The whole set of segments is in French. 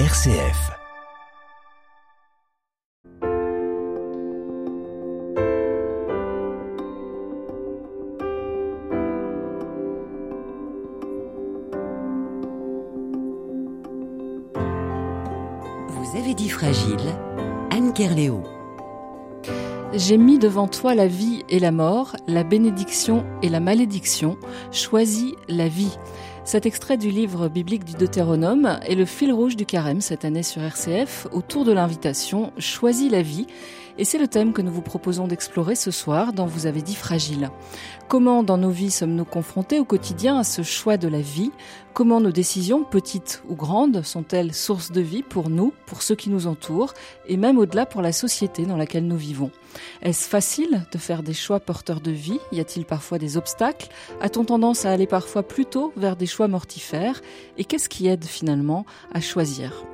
RCF. Vous avez dit fragile, Anne Kerléo. J'ai mis devant toi la vie et la mort, la bénédiction et la malédiction. Choisis la vie. Cet extrait du livre biblique du Deutéronome est le fil rouge du carême cette année sur RCF autour de l'invitation Choisis la vie. Et c'est le thème que nous vous proposons d'explorer ce soir dans Vous avez dit fragile. Comment dans nos vies sommes-nous confrontés au quotidien à ce choix de la vie? Comment nos décisions, petites ou grandes, sont-elles source de vie pour nous, pour ceux qui nous entourent, et même au-delà pour la société dans laquelle nous vivons? Est-ce facile de faire des choix porteurs de vie? Y a-t-il parfois des obstacles? A-t-on tendance à aller parfois plutôt vers des choix mortifères Et qu'est-ce qui aide finalement à choisir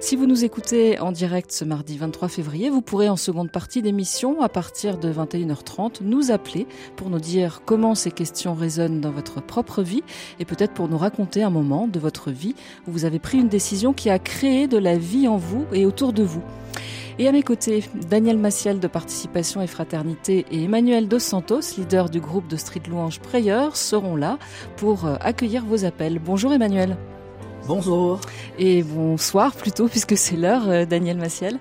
si vous nous écoutez en direct ce mardi 23 février, vous pourrez en seconde partie d'émission, à partir de 21h30, nous appeler pour nous dire comment ces questions résonnent dans votre propre vie et peut-être pour nous raconter un moment de votre vie où vous avez pris une décision qui a créé de la vie en vous et autour de vous. Et à mes côtés, Daniel Maciel de Participation et Fraternité et Emmanuel Dos Santos, leader du groupe de Street Louange Prayeur, seront là pour euh, accueillir vos appels. Bonjour Emmanuel. Bonjour. Et bonsoir plutôt, puisque c'est l'heure, euh, Daniel Maciel.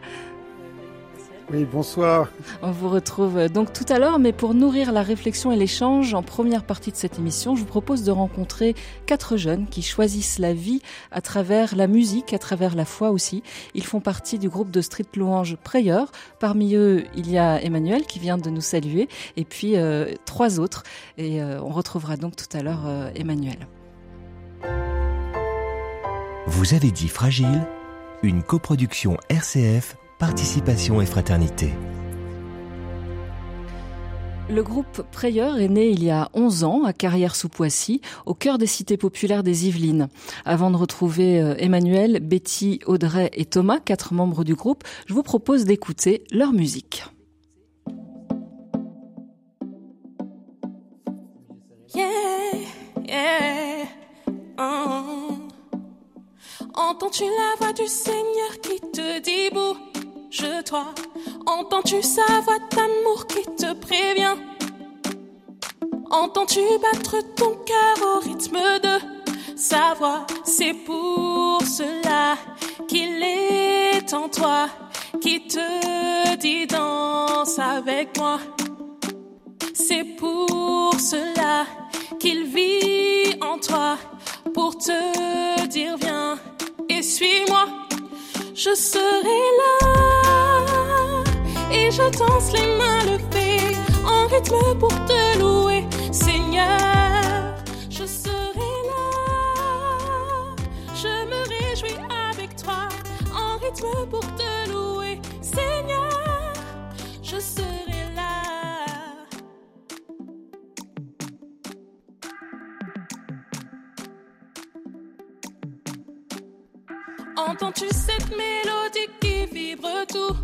Oui, bonsoir. On vous retrouve euh, donc tout à l'heure, mais pour nourrir la réflexion et l'échange en première partie de cette émission, je vous propose de rencontrer quatre jeunes qui choisissent la vie à travers la musique, à travers la foi aussi. Ils font partie du groupe de Street Louange Prayer. Parmi eux, il y a Emmanuel qui vient de nous saluer, et puis euh, trois autres. Et euh, on retrouvera donc tout à l'heure euh, Emmanuel. Vous avez dit fragile, une coproduction RCF, participation et fraternité. Le groupe Prayer est né il y a 11 ans à Carrière-sous-Poissy, au cœur des cités populaires des Yvelines. Avant de retrouver euh, Emmanuel, Betty, Audrey et Thomas, quatre membres du groupe, je vous propose d'écouter leur musique. Yeah, yeah. oh. Entends-tu la voix du Seigneur qui te dit bouge-toi Entends-tu sa voix d'amour qui te prévient? Entends-tu battre ton cœur au rythme de sa voix? C'est pour cela qu'il est en toi, qui te dit danse avec moi. C'est pour cela qu'il vit en toi, pour te dire viens et suis-moi. Je serai là et je danse les mains levées en rythme pour te louer, Seigneur. Je serai là, je me réjouis avec toi en rythme pour te louer, Seigneur. Je serai Entends-tu cette mélodie qui vibre tout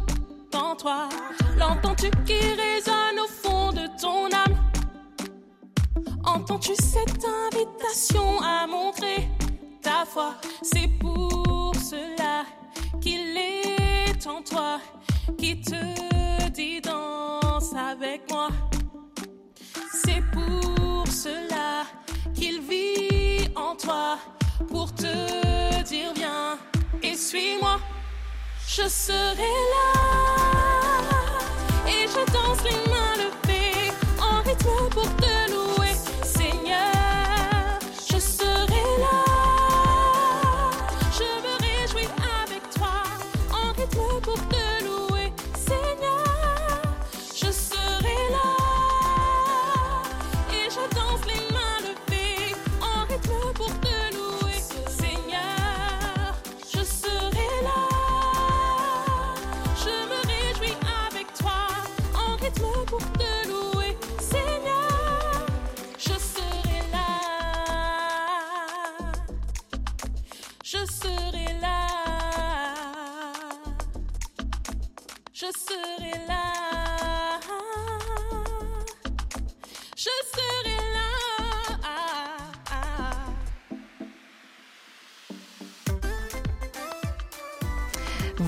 en toi? L'entends-tu qui résonne au fond de ton âme? Entends-tu cette invitation à montrer ta foi? C'est pour cela qu'il est en toi, qui te dit danse avec moi. C'est pour cela qu'il vit en toi, pour te dire viens et suis-moi. Je serai là et je danse les mains levées en rythme pour te louer,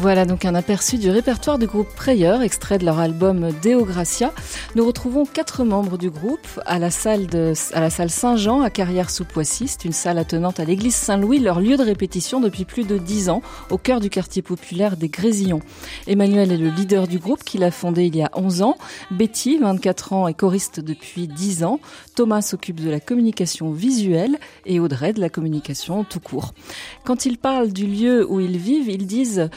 Voilà donc un aperçu du répertoire du groupe Prayer, extrait de leur album Deo Gracia. Nous retrouvons quatre membres du groupe à la salle, Saint-Jean à Carrière-sous-Poissy. C'est une salle attenante à l'église Saint-Louis, leur lieu de répétition depuis plus de dix ans, au cœur du quartier populaire des Grésillons. Emmanuel est le leader du groupe qu'il a fondé il y a 11 ans. Betty, 24 ans, est choriste depuis 10 ans. Thomas s'occupe de la communication visuelle et Audrey de la communication tout court. Quand ils parlent du lieu où ils vivent, ils disent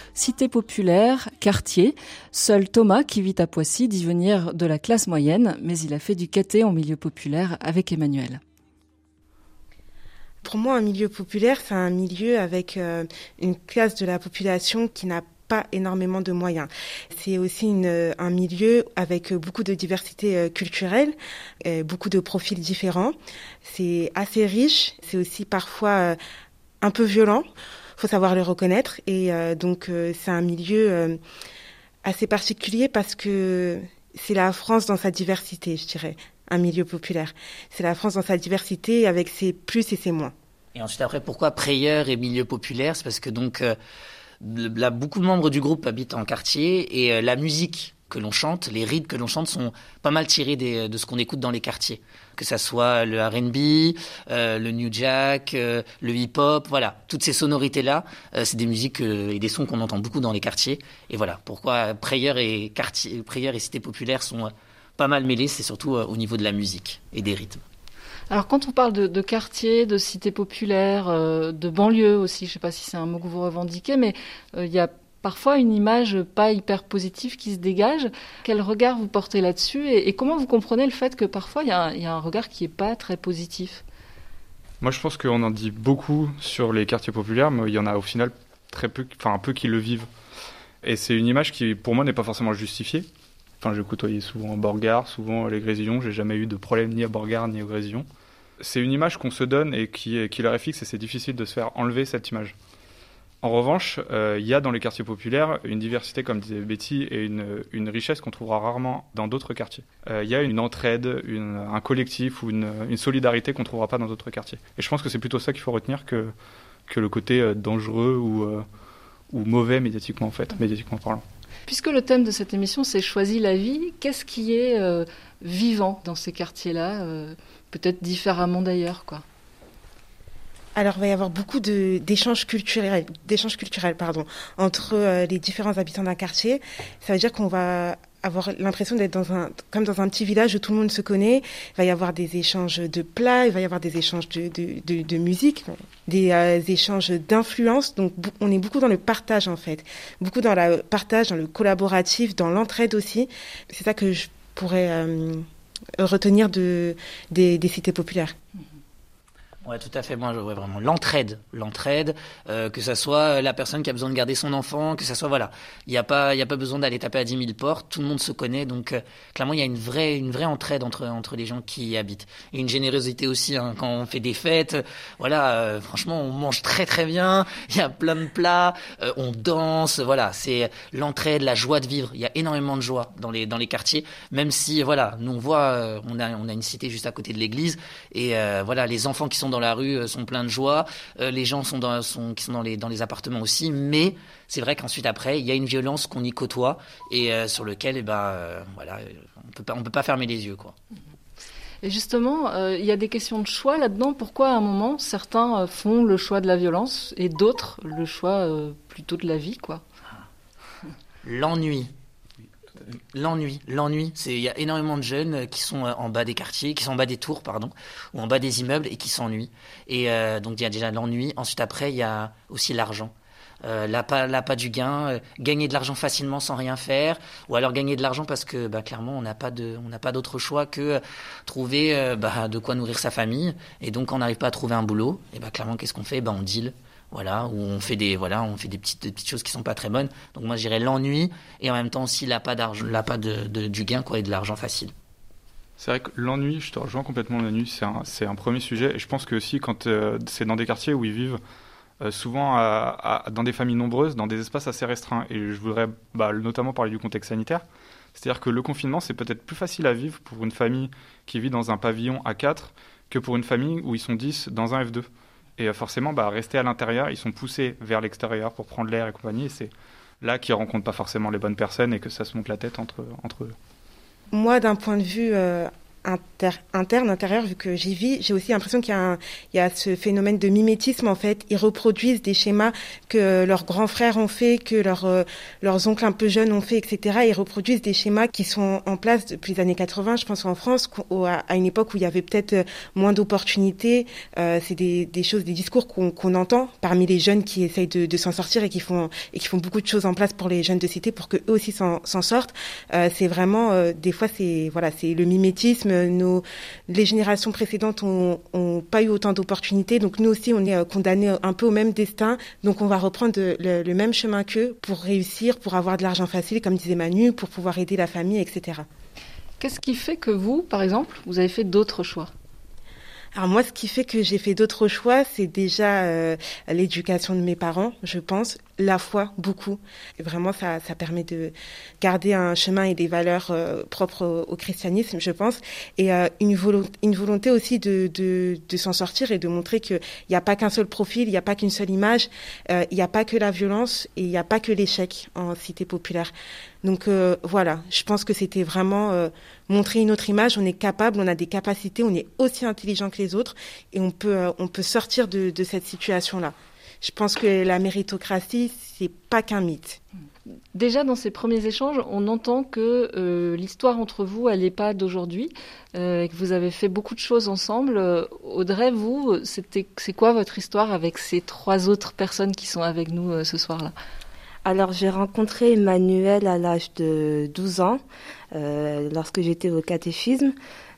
populaire, quartier. Seul Thomas, qui vit à Poissy, dit venir de la classe moyenne, mais il a fait du caté en milieu populaire avec Emmanuel. Pour moi, un milieu populaire, c'est un milieu avec euh, une classe de la population qui n'a pas énormément de moyens. C'est aussi une, un milieu avec beaucoup de diversité euh, culturelle, euh, beaucoup de profils différents. C'est assez riche, c'est aussi parfois un peu violent faut savoir le reconnaître. Et euh, donc, euh, c'est un milieu euh, assez particulier parce que c'est la France dans sa diversité, je dirais, un milieu populaire. C'est la France dans sa diversité avec ses plus et ses moins. Et ensuite, après, pourquoi Prayer et milieu populaire? C'est parce que donc, beaucoup de membres du groupe habitent en quartier et la musique que l'on chante, les rythmes que l'on chante sont pas mal tirés de ce qu'on écoute dans les quartiers. Que ça soit le R&B, euh, le New Jack, euh, le hip-hop, voilà. Toutes ces sonorités-là, euh, c'est des musiques et des sons qu'on entend beaucoup dans les quartiers. Et voilà, pourquoi Prayer et, quartier, Prayer et Cité Populaire sont pas mal mêlés, c'est surtout au niveau de la musique et des rythmes. Alors quand on parle de, de quartier, de cité populaire, de banlieue aussi, je ne sais pas si c'est un mot que vous revendiquez, mais il y a parfois une image pas hyper positive qui se dégage. Quel regard vous portez là-dessus et, comment vous comprenez le fait que parfois il y, a un regard qui n'est pas très positif? Moi je pense qu'on en dit beaucoup sur les quartiers populaires, mais il y en a au final très peu, enfin un peu qui le vivent. Et c'est une image qui pour moi n'est pas forcément justifiée. Enfin, j'ai côtoyé souvent Borgard, souvent les Grésillons, j'ai jamais eu de problème ni à Borgard ni aux Grésillons. C'est une image qu'on se donne et qui, qui leur est fixe et c'est difficile de se faire enlever cette image. En revanche, euh, il y a dans les quartiers populaires une diversité, comme disait Betty, et une, richesse qu'on trouvera rarement dans d'autres quartiers. Euh, il y a une entraide, un collectif ou une, solidarité qu'on ne trouvera pas dans d'autres quartiers. Et je pense que c'est plutôt ça qu'il faut retenir que, le côté euh, dangereux ou, ou mauvais médiatiquement, en fait, médiatiquement parlant. Puisque le thème de cette émission, c'est Choisis la vie, qu'est-ce qui est vivant dans ces quartiers-là Peut-être différemment d'ailleurs, quoi? Alors, il va y avoir beaucoup d'échanges culturels, d'échanges culturels, pardon, entre euh, les différents habitants d'un quartier. Ça veut dire qu'on va avoir l'impression d'être dans un, comme dans un petit village où tout le monde se connaît. Il va y avoir des échanges de plats, il va y avoir des échanges de, musique, des euh, échanges d'influence. Donc, on est beaucoup dans le partage, en fait. Beaucoup dans le partage, dans le collaboratif, dans l'entraide aussi. C'est ça que je pourrais euh, retenir de, des, des cités populaires. Ouais, tout à fait. Moi, vois vraiment l'entraide, l'entraide, euh, que ça soit la personne qui a besoin de garder son enfant, que ça soit voilà, il n'y a pas, il y a pas besoin d'aller taper à 10 000 portes. Tout le monde se connaît, donc euh, clairement, il y a une vraie, une vraie entraide entre entre les gens qui y habitent. Et une générosité aussi hein, quand on fait des fêtes. Voilà, euh, franchement, on mange très très bien. Il y a plein de plats, on danse. Voilà, c'est l'entraide, la joie de vivre. Il y a énormément de joie dans les dans les quartiers, même si voilà, nous on voit, on a on a une cité juste à côté de l'église et voilà, les enfants qui sont dans la rue euh, sont pleins de joie, euh, les gens sont dans, sont, qui sont dans les, dans les appartements aussi, mais c'est vrai qu'ensuite après, il y a une violence qu'on y côtoie et euh, sur lequel, eh ben, voilà, on peut pas, on peut pas fermer les yeux, quoi. Et justement, il y a des questions de choix là-dedans. Pourquoi à un moment certains font le choix de la violence et d'autres le choix plutôt de la vie, quoi? L'ennui. L'ennui, l'ennui, c'est il y a énormément de jeunes euh, qui sont euh, en bas des quartiers, qui sont en bas des tours, pardon, ou en bas des immeubles et qui s'ennuient. Et euh, donc il y a déjà l'ennui. Ensuite après il y a aussi l'argent. Euh, l'appât, du gain, gagner de l'argent facilement sans rien faire, ou alors gagner de l'argent parce que bah, clairement on n'a pas de, on n'a pas d'autre choix que trouver bah, de quoi nourrir sa famille, et donc on n'arrive pas à trouver un boulot, et bah clairement qu'est-ce qu'on fait? Bah on deal, voilà, où on fait des, voilà, on fait des petites, petites choses qui sont pas très bonnes. Donc moi, j'irais l'ennui et en même temps aussi l'appât d'argent, l'appât de, du gain, quoi, et de l'argent facile. C'est vrai que l'ennui, je te rejoins complètement l'ennui, c'est un, c'est un premier sujet. Et je pense que aussi, quand euh, c'est dans des quartiers où ils vivent, euh, souvent dans des familles nombreuses, dans des espaces assez restreints. Et je voudrais bah, notamment parler du contexte sanitaire. C'est-à-dire que le confinement, c'est peut-être plus facile à vivre pour une famille qui vit dans un pavillon à 4 que pour une famille où ils sont 10 dans un F2. Et euh, forcément, bah, rester à l'intérieur, ils sont poussés vers l'extérieur pour prendre l'air et compagnie. c'est là qui rencontrent pas forcément les bonnes personnes et que ça se monte la tête entre, entre eux. Moi, d'un point de vue inter, interne, intérieur, vu que j'y vis, j'ai aussi l'impression qu'il y, y a ce phénomène de mimétisme en fait. Ils reproduisent des schémas que leurs grands frères ont fait, que leurs euh, leurs oncles un peu jeunes ont fait, etc. Ils reproduisent des schémas qui sont en place depuis les années 80, je pense en France, à une époque où il y avait peut-être euh, moins d'opportunités. Euh, c'est des, des choses, des discours qu'on entend parmi les jeunes qui essayent de, de s'en sortir et qui font et qui font beaucoup de choses en place pour les jeunes de cité pour que eux aussi s'en sortent. C'est vraiment des fois c'est voilà c'est le mimétisme nos, les générations précédentes ont, pas eu autant d'opportunités. Donc nous aussi, on est euh, condamnés un peu au même destin. Donc on va reprendre le, même chemin qu'eux pour réussir, pour avoir de l'argent facile, comme disait Manu, pour pouvoir aider la famille, etc. Qu'est-ce qui fait que vous, par exemple, vous avez fait d'autres choix? Alors moi, ce qui fait que j'ai fait d'autres choix, c'est déjà euh, l'éducation de mes parents, je pense, la foi, beaucoup. Et vraiment, ça, ça permet de garder un chemin et des valeurs euh, propres au, christianisme, je pense. Et euh, une, volonté, une volonté aussi de, de, s'en sortir et de montrer qu'il n'y a pas qu'un seul profil, il n'y a pas qu'une seule image, il n'y a pas que la violence et il n'y a pas que l'échec en cité populaire. Donc voilà, je pense que c'était vraiment montrer une autre image. On est capable, on a des capacités, on est aussi intelligent que les autres et on peut, euh, on peut sortir de cette situation-là. Je pense que la méritocratie, c'est pas qu'un mythe. Déjà dans ces premiers échanges, on entend que euh, l'histoire entre vous, elle n'est pas d'aujourd'hui, euh, que vous avez fait beaucoup de choses ensemble. Audrey, vous, c'était, c'est quoi votre histoire avec ces trois autres personnes qui sont avec nous ce soir-là? Alors j'ai rencontré Emmanuel à l'âge de 12 ans, euh, lorsque j'étais au catéchisme.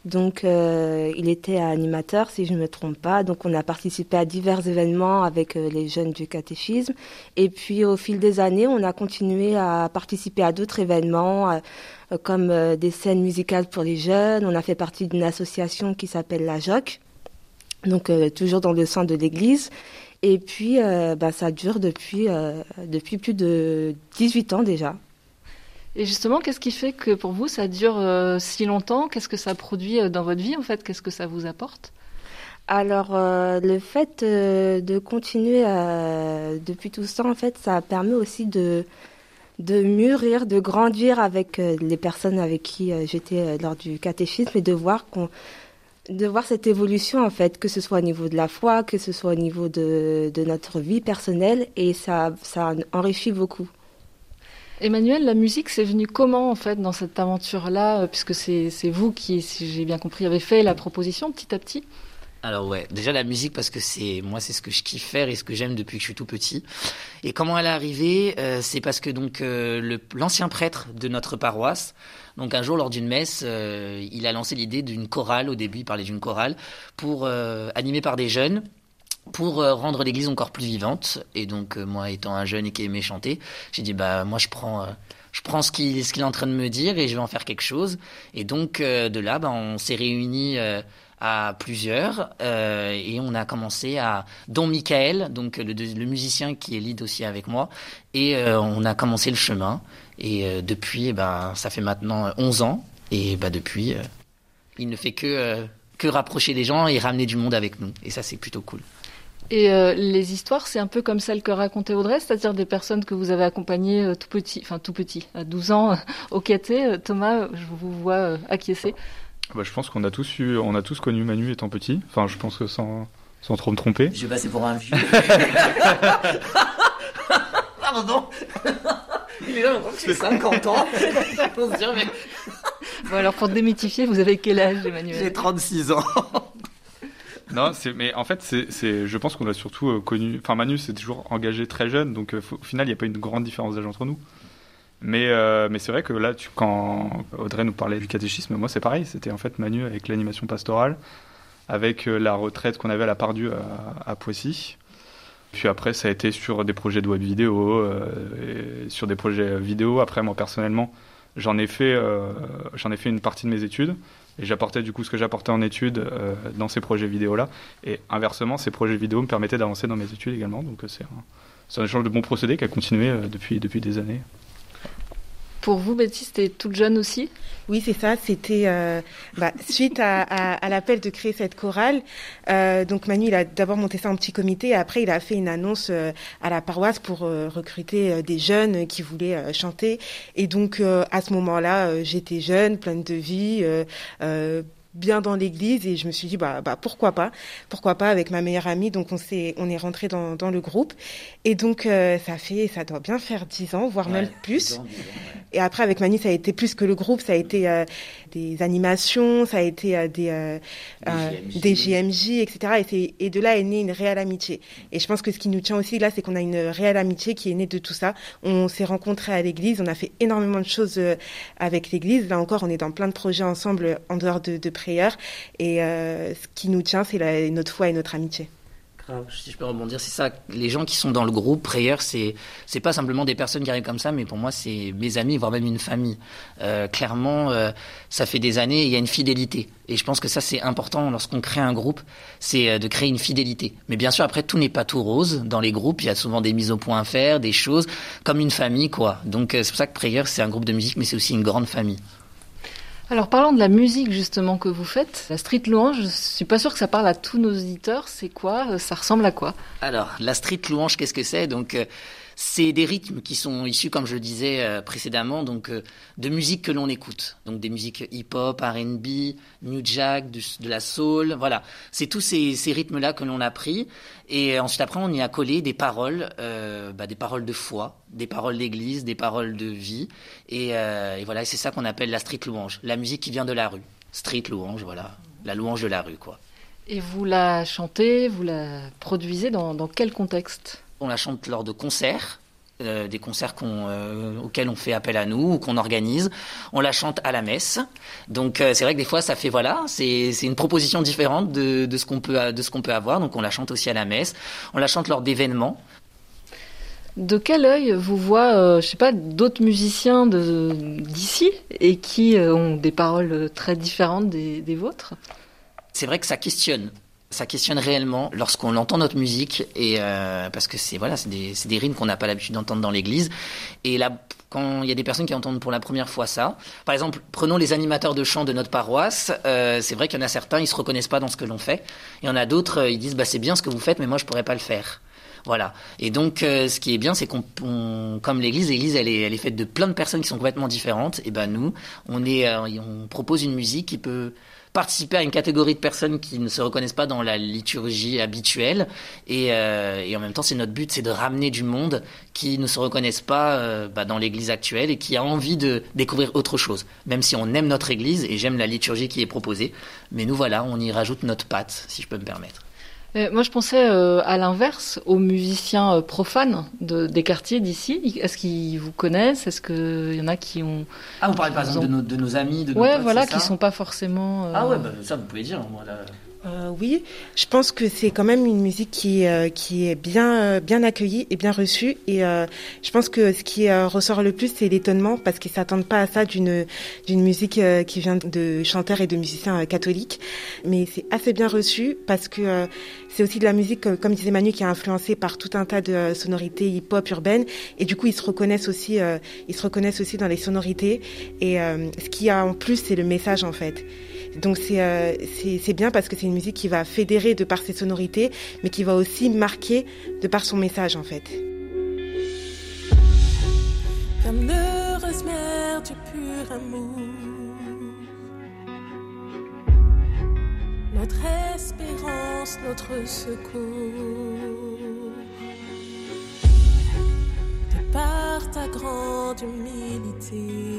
Donc euh, il était animateur, si je ne me trompe pas. Donc on a participé à divers événements avec euh, les jeunes du catéchisme. Et puis au fil des années, on a continué à participer à d'autres événements, comme des scènes musicales pour les jeunes. On a fait partie d'une association qui s'appelle la JOC, donc toujours dans le sein de l'Église. Et puis, euh, bah, ça dure depuis, euh, depuis plus de 18 ans déjà. Et justement, qu'est-ce qui fait que pour vous, ça dure euh, si longtemps? Qu'est-ce que ça produit dans votre vie, en fait? Qu'est-ce que ça vous apporte? Alors, le fait de continuer depuis tout temps, en fait, ça permet aussi de, mûrir, de grandir avec les personnes avec qui j'étais lors du catéchisme et de voir cette évolution en fait, que ce soit au niveau de la foi, que ce soit au niveau de, de notre vie personnelle, et ça, ça enrichit beaucoup. Emmanuel, la musique, c'est venu comment en fait dans cette aventure-là, euh, puisque c'est vous qui, si j'ai bien compris, avez fait la proposition petit à petit? Alors ouais, déjà la musique parce que c'est moi c'est ce que je kiffe faire et ce que j'aime depuis que je suis tout petit. Et comment elle est arrivée euh, C'est parce que donc euh, l'ancien prêtre de notre paroisse, donc un jour lors d'une messe, il a lancé l'idée d'une chorale. Au début, il parlait d'une chorale pour animée par des jeunes pour rendre l'église encore plus vivante. Et donc moi étant un jeune et qui aimait chanter, j'ai dit bah moi je prends je prends ce qu'il est en train de me dire et je vais en faire quelque chose. Et donc de là, bah, on s'est réunis à plusieurs euh, et on a commencé à dont Michael donc le, musicien qui est lead aussi avec moi et euh, on a commencé le chemin et euh, depuis ben ça fait maintenant 11 ans et bah depuis il ne fait que que rapprocher les gens et ramener du monde avec nous et ça c'est plutôt cool. Et les histoires, c'est un peu comme celle que racontait Audrey, c'est-à-dire des personnes que vous avez accompagnées tout petit, enfin tout petit, à 12 ans au caté. Thomas, je vous vois acquiescer. Bah, je pense qu'on a tous eu, on a tous connu Manu étant petit. Enfin, je pense que sans, sans trop me tromper. Je vais passer pour un vieux. Pardon. Il est là, on que c'est 50 ans. on se dit, mais... Bon, alors pour démythifier, vous avez quel âge, Emmanuel? J'ai 36 ans. Non, mais en fait, je pense qu'on a surtout euh, connu. Enfin, Manu s'est toujours engagé très jeune, donc euh, au final, il n'y a pas une grande différence d'âge entre nous. Mais, euh, mais c'est vrai que là, quand Audrey nous parlait du catéchisme, moi c'est pareil. C'était en fait Manu avec l'animation pastorale, avec la retraite qu'on avait à la Pardieu à, à, Poissy. Puis après, ça a été sur des projets de web vidéo, sur des projets vidéo. Après, moi personnellement, j'en ai fait, j'en ai fait une partie de mes études et j'apportais du coup ce que j'apportais en études dans ces projets vidéo là. Et inversement, ces projets vidéo me permettaient d'avancer dans mes études également. Donc c'est un, un échange de bons procédés qui a continué depuis depuis des années. Pour vous, Betty, c'était toute jeune aussi? Oui, c'est ça. C'était euh, bah, suite à, à, l'appel de créer cette chorale. Euh, donc Manu, il a d'abord monté ça en petit comité. Et après, il a fait une annonce euh, à la paroisse pour recruter des jeunes qui voulaient chanter. Et donc, à ce moment-là, j'étais jeune, pleine de vie bien dans l'église et je me suis dit bah, bah pourquoi pas pourquoi pas avec ma meilleure amie. Donc on s'est on est rentré dans, dans le groupe. Et donc euh, ça fait ça doit bien faire dix ans voire même plus. et après avec Manu ça a été plus que le groupe. Ça a été euh, des animations ça a été euh, des des JMJ. etc et et de là est née une réelle amitié. Et je pense que ce qui nous tient aussi là c'est qu'on a une réelle amitié qui est née de tout ça. On s'est rencontrés à l'église on a fait énormément de choses avec l'église. Là encore on est dans plein de projets ensemble en dehors de, de et euh, ce qui nous tient, c'est notre foi et notre amitié. Si je peux rebondir, c'est ça. Les gens qui sont dans le groupe Prayer, c'est c'est pas simplement des personnes qui arrivent comme ça, mais pour moi, c'est mes amis, voire même une famille. Euh, clairement, euh, ça fait des années, il y a une fidélité. Et je pense que ça, c'est important lorsqu'on crée un groupe, c'est de créer une fidélité. Mais bien sûr, après, tout n'est pas tout rose dans les groupes. Il y a souvent des mises au point à faire, des choses comme une famille, quoi. Donc c'est pour ça que Prayer, c'est un groupe de musique, mais c'est aussi une grande famille. Alors parlant de la musique justement que vous faites, la street louange, je suis pas sûr que ça parle à tous nos auditeurs. C'est quoi? Ça ressemble à quoi? Alors la street louange, qu'est-ce que c'est? Donc euh, c'est des rythmes qui sont issus, comme je le disais euh, précédemment, donc euh, de musique que l'on écoute. Donc des musiques hip-hop, R&B, New Jack, de la soul, voilà. C'est tous ces, rythmes-là que l'on a pris. Et ensuite après, on y a collé des paroles, euh, bah, des paroles de foi, des paroles d'église, des paroles de vie. Et, voilà, c'est ça qu'on appelle la street louange, la musique qui vient de la rue. Street louange, voilà, la louange de la rue, quoi. Et vous la chantez, vous la produisez dans quel contexte? On la chante lors de concerts. Euh, des concerts euh, auxquels on fait appel à nous ou qu'on organise. On la chante à la messe. Donc euh, c'est vrai que des fois ça fait voilà, c'est une proposition différente de, ce qu'on peut de ce qu'on peut avoir. Donc on la chante aussi à la messe. On la chante lors d'événements. De quel œil vous voit, je sais pas, d'autres musiciens d'ici et qui ont des paroles très différentes des vôtres? C'est vrai que ça questionne ça questionne réellement lorsqu'on entend notre musique et euh, parce que c'est voilà des, des rythmes qu'on n'a pas l'habitude d'entendre dans l'église et là quand il y a des personnes qui entendent pour la première fois ça par exemple prenons les animateurs de chant de notre paroisse euh, c'est vrai qu'il y en a certains ils se reconnaissent pas dans ce que l'on fait il y en a d'autres euh, ils disent bah c'est bien ce que vous faites mais moi je pourrais pas le faire voilà. Et donc, ce qui est bien, c'est qu'on, comme l'Église, l'Église, elle est, elle est faite de plein de personnes qui sont complètement différentes. Et ben nous, on est, on propose une musique qui peut participer à une catégorie de personnes qui ne se reconnaissent pas dans la liturgie habituelle. Et, euh, en même temps, c'est notre but, c'est de ramener du monde qui ne se reconnaissent pas euh, bah, dans l'Église actuelle et qui a envie de découvrir autre chose. Même si on aime notre Église et j'aime la liturgie qui est proposée, mais nous voilà, on y rajoute notre patte, si je peux me permettre. Euh, moi, je pensais euh, à l'inverse, aux musiciens euh, profanes de, des quartiers d'ici. Est-ce qu'ils vous connaissent? Est-ce qu'il y en a qui ont... Ah, vous parlez par exemple de, nos, de, nos, amis, de nos Ouais, voilà, qui ne sont pas forcément... Ah ouais, bah, ça, vous pouvez dire. Moi, là... Euh, oui, je pense que c'est quand même une musique qui, euh, qui est bien, euh, bien accueillie et bien reçue. Et je pense que ce qui ressort le plus, c'est l'étonnement parce qu'ils s'attendent pas à ça d'une d'une musique qui vient de chanteurs et de musiciens catholiques. Mais c'est assez bien reçu parce que c'est aussi de la musique, comme disait Manu, qui est influencée par tout un tas de sonorités hip-hop urbaines. Et du coup, ils se reconnaissent aussi, ils se reconnaissent aussi dans les sonorités. Et ce qu'il y a en plus, c'est le message en fait. Donc euh, c'est bien parce que c'est une musique qui va fédérer de par ses sonorités, mais qui va aussi marquer de par son message en fait. Comme l'heureuse mère du pur amour, notre espérance, notre secours. De par ta grande humilité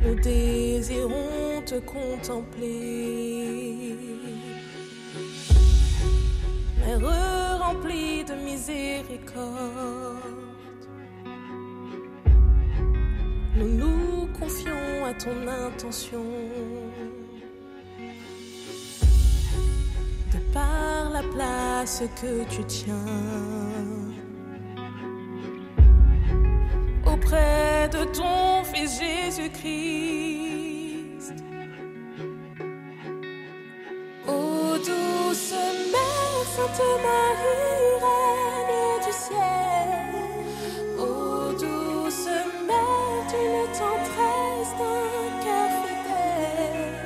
nous désirons te contempler. Mère remplie de miséricorde, nous nous confions à ton intention. De par la place que tu tiens auprès de ton fils Jésus-Christ. Ô douce mère, Sainte Marie, Reine du ciel, ô douce mère, d'une tendresse d'un cœur fidèle,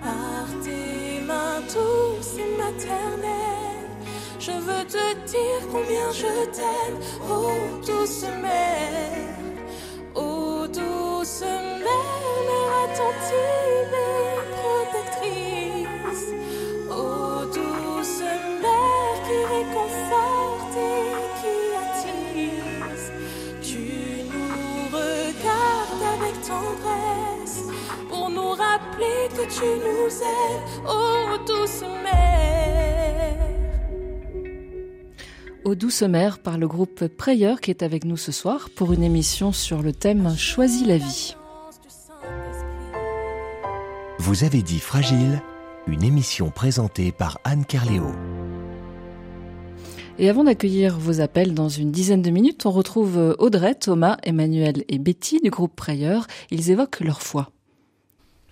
par tes mains douces et maternelles. Je veux te dire combien je t'aime, oh douce mère, oh douce mère, mère attentive et protectrice, oh douce mère qui réconforte et qui attise. Tu nous regardes avec tendresse pour nous rappeler que tu nous aimes, oh douce mère. Au douce mère par le groupe Prayer qui est avec nous ce soir pour une émission sur le thème Choisis la vie. Vous avez dit Fragile, une émission présentée par Anne Carléo. Et avant d'accueillir vos appels dans une dizaine de minutes, on retrouve Audrey, Thomas, Emmanuel et Betty du groupe Prayer. Ils évoquent leur foi.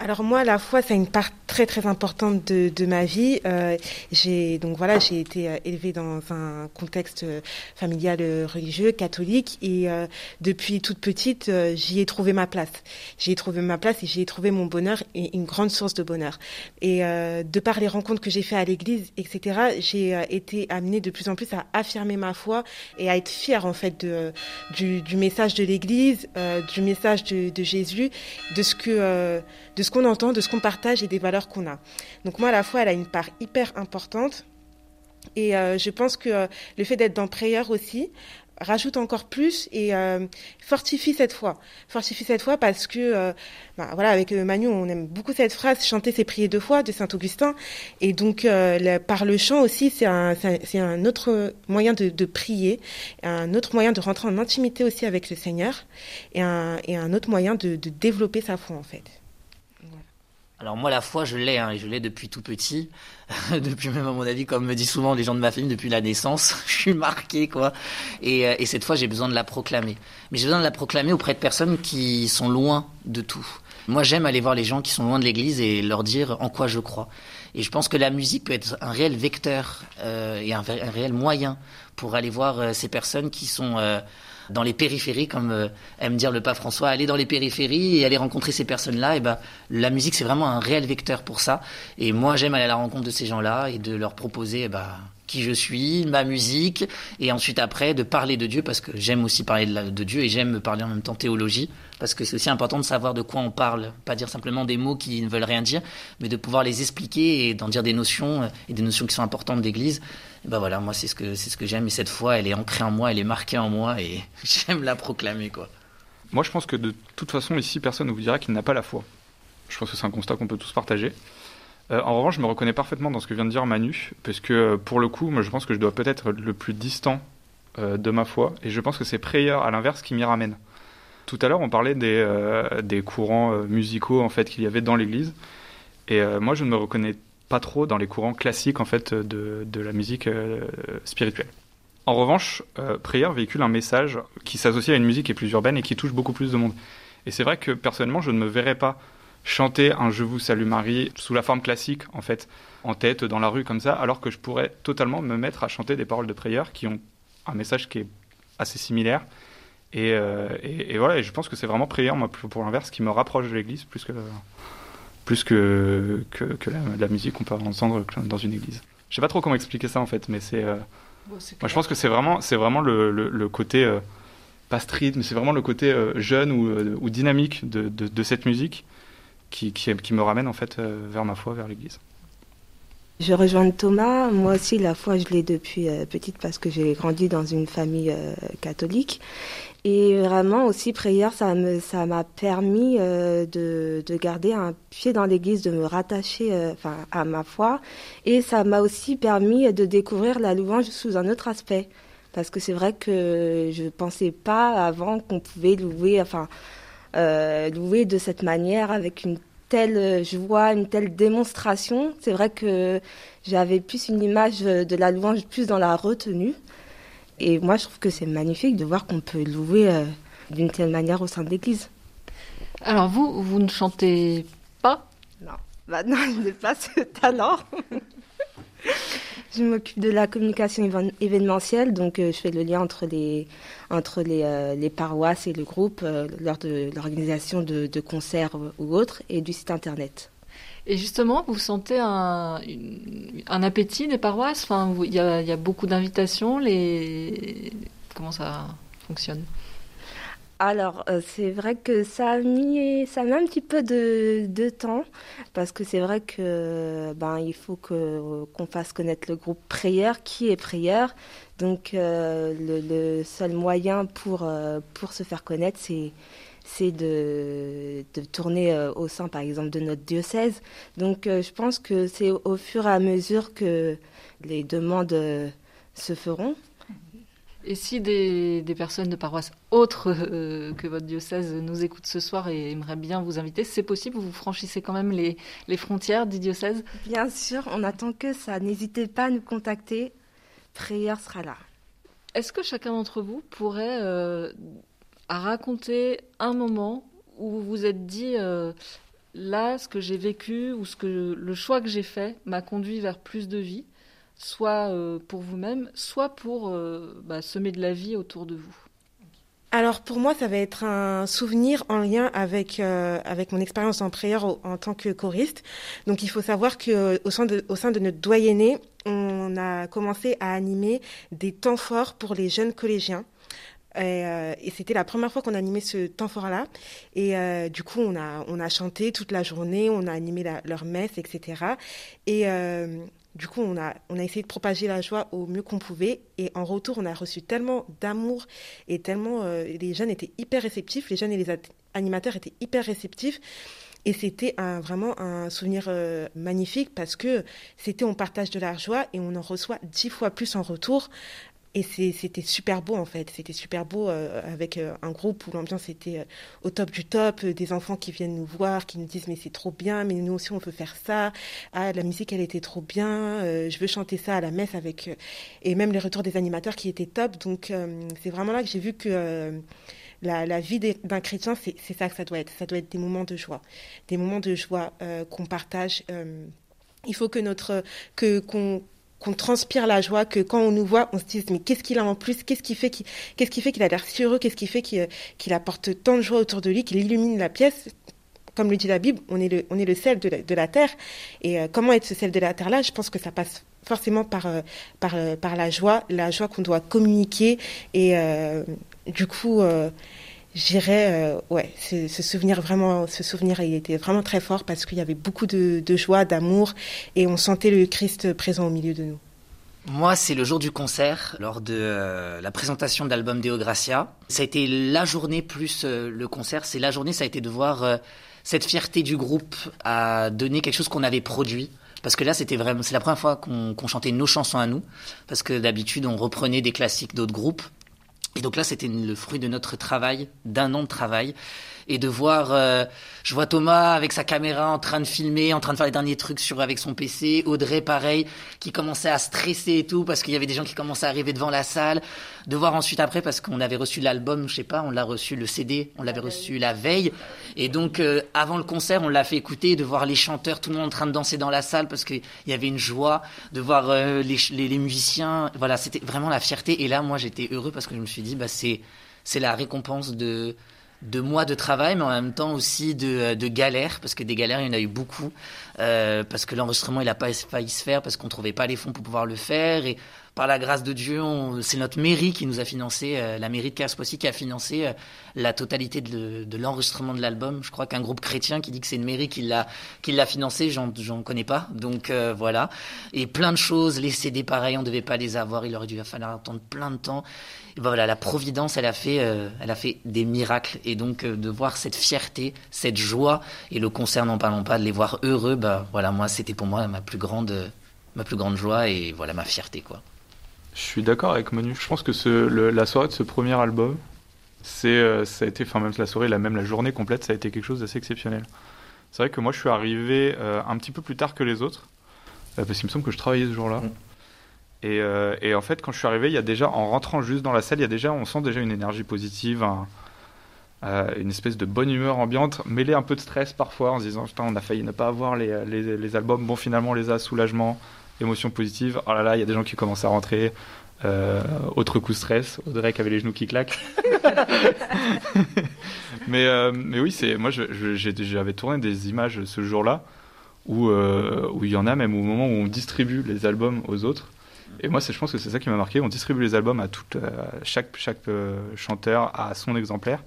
Alors moi, la foi, c'est une part très très importante de, de ma vie. Euh, j'ai donc voilà, j'ai été euh, élevée dans un contexte euh, familial euh, religieux, catholique, et euh, depuis toute petite, j'y ai trouvé ma place. J'y ai trouvé ma place et j'y ai trouvé mon bonheur et une grande source de bonheur. Et de par les rencontres que j'ai fait à l'église, etc., j'ai été amenée de plus en plus à affirmer ma foi et à être fière en fait de, du, du message de l'église, du message de, de, Jésus, de ce que de ce qu'on entend, de ce qu'on partage et des valeurs qu'on a. Donc moi, la foi, elle a une part hyper importante. Et euh, je pense que euh, le fait d'être dans prière aussi rajoute encore plus et euh, fortifie cette foi. Fortifie cette foi parce que, bah, voilà, avec Manu, on aime beaucoup cette phrase, chanter c'est prier de foi de Saint-Augustin. Et donc, par le chant aussi, c'est un, c'est un autre moyen de, de, prier, un autre moyen de rentrer en intimité aussi avec le Seigneur et un, et un autre moyen de, de développer sa foi en fait. Alors moi la foi je l'ai hein, et je l'ai depuis tout petit, depuis même à mon avis comme me disent souvent les gens de ma famille depuis la naissance, je suis marqué quoi. Et, et cette fois j'ai besoin de la proclamer. Mais j'ai besoin de la proclamer auprès de personnes qui sont loin de tout. Moi j'aime aller voir les gens qui sont loin de l'église et leur dire en quoi je crois. Et je pense que la musique peut être un réel vecteur euh, et un, un, réel moyen pour aller voir euh, ces personnes qui sont euh, dans les périphéries, comme euh, aime dire le pape François, aller dans les périphéries et aller rencontrer ces personnes-là, et ben la musique c'est vraiment un réel vecteur pour ça. Et moi j'aime aller à la rencontre de ces gens-là et de leur proposer, ben, qui je suis, ma musique, et ensuite après de parler de Dieu parce que j'aime aussi parler de, de Dieu et j'aime parler en même temps théologie parce que c'est aussi important de savoir de quoi on parle, pas dire simplement des mots qui ne veulent rien dire, mais de pouvoir les expliquer et d'en dire des notions et des notions qui sont importantes d'Église. Ben voilà, moi c'est ce que c'est ce que j'aime et cette foi, elle est ancrée en moi, elle est marquée en moi et j'aime la proclamer quoi. Moi je pense que de toute façon ici personne ne vous dira qu'il n'a pas la foi. Je pense que c'est un constat qu'on peut tous partager. Euh, en revanche, je me reconnais parfaitement dans ce que vient de dire Manu, parce que pour le coup, moi je pense que je dois peut-être être le plus distant euh, de ma foi, et je pense que c'est Prayer à l'inverse qui m'y ramène. Tout à l'heure, on parlait des, euh, des courants musicaux en fait qu'il y avait dans l'Église, et moi je ne me reconnais pas trop dans les courants classiques en fait de, de la musique spirituelle. En revanche, Prayer véhicule un message qui s'associe à une musique qui est plus urbaine et qui touche beaucoup plus de monde. Et c'est vrai que personnellement, je ne me verrais pas chanter un Je vous salue Marie sous la forme classique, en fait, en tête, dans la rue, comme ça, alors que je pourrais totalement me mettre à chanter des paroles de prière qui ont un message qui est assez similaire. Et, euh, et, voilà, et je pense que c'est vraiment prière, moi, pour l'inverse, qui me rapproche de l'église plus que, plus que, que, que la, la, musique qu'on peut entendre dans une église. Je sais pas trop comment expliquer ça, en fait, mais c'est. Euh, bon, moi, je pense que c'est vraiment, c'est vraiment le, le, le côté. Euh, pas street, mais c'est vraiment le côté jeune ou, ou dynamique de, de, de cette musique qui, qui, qui, me ramène en fait euh, vers ma foi, vers l'Église. Je rejoins Thomas. Moi aussi, la foi, je l'ai depuis euh, petite parce que j'ai grandi dans une famille euh, catholique. Et vraiment aussi, prière, ça m'a permis euh, de, de garder un pied dans l'église, de me rattacher enfin à ma foi. Et ça m'a aussi permis de découvrir la louange sous un autre aspect. Parce que c'est vrai que je pensais pas avant qu'on pouvait louer, enfin, euh, louer de cette manière avec une telle joie, une telle démonstration. C'est vrai que j'avais plus une image de la louange plus dans la retenue. Et moi, je trouve que c'est magnifique de voir qu'on peut louer euh, d'une telle manière au sein de l'Église. Alors vous, vous ne chantez pas? Non, bah non, je n'ai pas ce talent. je m'occupe de la communication événementielle, donc euh, je fais le lien entre les, entre les, euh, les paroisses et le groupe lors de l'organisation de, de, concerts ou autres et du site internet. Et justement, vous sentez un, un appétit des paroisses? Enfin, il y, a, beaucoup d'invitations. Comment ça fonctionne? Alors, euh, c'est vrai que ça a mis, ça mis un petit peu de, de temps, parce que c'est vrai que ben il faut qu'on fasse connaître le groupe Prière, qui est Prière. Donc, euh, le, seul moyen pour euh, pour se faire connaître, c'est c'est de, de tourner au sein, par exemple, de notre diocèse. Donc, je pense que c'est au fur et à mesure que les demandes se feront. Et si des, personnes de paroisse autres euh, que votre diocèse nous écoutent ce soir et aimeraient bien vous inviter, c'est possible Vous franchissez quand même les, frontières du diocèse? Bien sûr, on attend que ça. N'hésitez pas à nous contacter. Prière sera là. Est-ce que chacun d'entre vous pourrait euh, raconter un moment où vous vous êtes dit euh, là, ce que j'ai vécu ou ce que le choix que j'ai fait m'a conduit vers plus de vie soit euh, pour vous-même, soit pour euh, bah, semer de la vie autour de vous alors pour moi, ça va être un souvenir en lien avec avec mon expérience en prière en tant que choriste. Donc il faut savoir que au sein de au sein de notre doyenné, on a commencé à animer des temps forts pour les jeunes collégiens. Et, c'était la première fois qu'on animait ce temps fort-là. Et du coup, on a, on a chanté toute la journée, on a animé leur messe, etc. Et du coup, on a, on a essayé de propager la joie au mieux qu'on pouvait. Et en retour, on a reçu tellement d'amour et tellement. Euh, les jeunes étaient hyper réceptifs, les jeunes et les animateurs étaient hyper réceptifs. Et c'était un, vraiment un souvenir euh, magnifique parce que c'était on partage de la joie et on en reçoit dix fois plus en retour. Et c'était super beau en fait, c'était super beau euh, avec euh, un groupe où l'ambiance était euh, au top du top, des enfants qui viennent nous voir, qui nous disent mais c'est trop bien, mais nous aussi on veut faire ça. Ah la musique elle était trop bien, je veux chanter ça à la messe avec et même les retours des animateurs qui étaient top. Donc c'est vraiment là que j'ai vu que la, la, vie d'un chrétien c'est ça que ça doit être, ça doit être des moments de joie, des moments de joie qu'on partage. il faut que notre que qu'on qu'on transpire la joie, que quand on nous voit, on se dise mais qu'est-ce qu'il a en plus, qu'est-ce qui fait qu'il, qu'est-ce qui fait qu'il a l'air heureux, qu'est-ce qui fait qu'il, apporte tant de joie autour de lui, qu'il illumine la pièce? Comme le dit la Bible, on est le, on est le sel de la, terre. Et euh, comment être ce sel de la terre-là? Je pense que ça passe forcément par, euh, par, euh, par la joie, la joie qu'on doit communiquer. Et du coup, j'irais, ouais, ce, souvenir vraiment, ce souvenir, il était vraiment très fort parce qu'il y avait beaucoup de, joie, d'amour, et on sentait le Christ présent au milieu de nous. Moi, c'est le jour du concert, lors de euh, la présentation de l'album Deo Gracia. Ça a été la journée plus euh, le concert. C'est la journée, ça a été de voir euh, cette fierté du groupe à donner quelque chose qu'on avait produit. Parce que là, c'était vraiment, c'est la première fois qu'on chantait nos chansons à nous. Parce que d'habitude, on reprenait des classiques d'autres groupes. Et donc là, c'était le fruit de notre travail, d'un an de travail et de voir, euh, je vois Thomas avec sa caméra en train de filmer, en train de faire les derniers trucs sur avec son PC, Audrey pareil, qui commençait à stresser et tout parce qu'il y avait des gens qui commençaient à arriver devant la salle, de voir ensuite après parce qu'on avait reçu l'album, je sais pas, on l'a reçu le CD, on l'avait reçu la veille. Et donc euh, avant le concert, on l'a fait écouter, de voir les chanteurs, tout le monde en train de danser dans la salle parce qu'il y avait une joie, de voir euh, les, les, les musiciens, voilà, c'était vraiment la fierté. Et là moi j'étais heureux parce que je me suis dit bah c'est c'est la récompense de de mois de travail, mais en même temps aussi de, euh, de galères, parce que des galères, il y en a eu beaucoup, euh, parce que l'enregistrement, il n'a pas failli se faire, parce qu'on ne trouvait pas les fonds pour pouvoir le faire, et par la grâce de Dieu, c'est notre mairie qui nous a financé, euh, la mairie de Carspoissy qui a financé euh, la totalité de, l'enregistrement de l'album. Je crois qu'un groupe chrétien qui dit que c'est une mairie qui l'a qui l'a financé, j'en j'en connais pas. Donc euh, voilà. Et plein de choses, les CD pareil, on devait pas les avoir, il aurait dû falloir attendre plein de temps. Et ben voilà, la providence, elle a fait elle a fait des miracles et donc de voir cette fierté, cette joie et le concert n'en parlons pas, de les voir heureux, bah voilà, moi c'était pour moi ma plus grande ma plus grande joie et voilà ma fierté quoi. Je suis d'accord avec Manu. Je pense que ce, la soirée de ce premier album, c'est, euh, ça a été, enfin même la soirée, la même la journée complète, ça a été quelque chose d'assez exceptionnel. C'est vrai que moi, je suis arrivé euh, un petit peu plus tard que les autres, euh, parce qu'il me semble que je travaillais ce jour-là. Mm. Et, et, en fait, quand je suis arrivé, il y a déjà, en rentrant juste dans la salle, il y a déjà, on sent déjà une énergie positive, une espèce de bonne humeur ambiante, mêlée un peu de stress parfois, en se disant, putain, on a failli ne pas avoir les, les, les albums. Bon, finalement, on les a, soulagement émotion positive. Oh là là, il y a des gens qui commencent à rentrer. Euh, autre coup stress, Audrey qui avait les genoux qui claquent. mais, euh, mais oui, c'est moi j'avais tourné des images ce jour-là où où il y en a même au moment où on distribue les albums aux autres. Et moi, je pense que c'est ça qui m'a marqué. On distribue les albums à tout, chaque chaque chanteur à son exemplaire,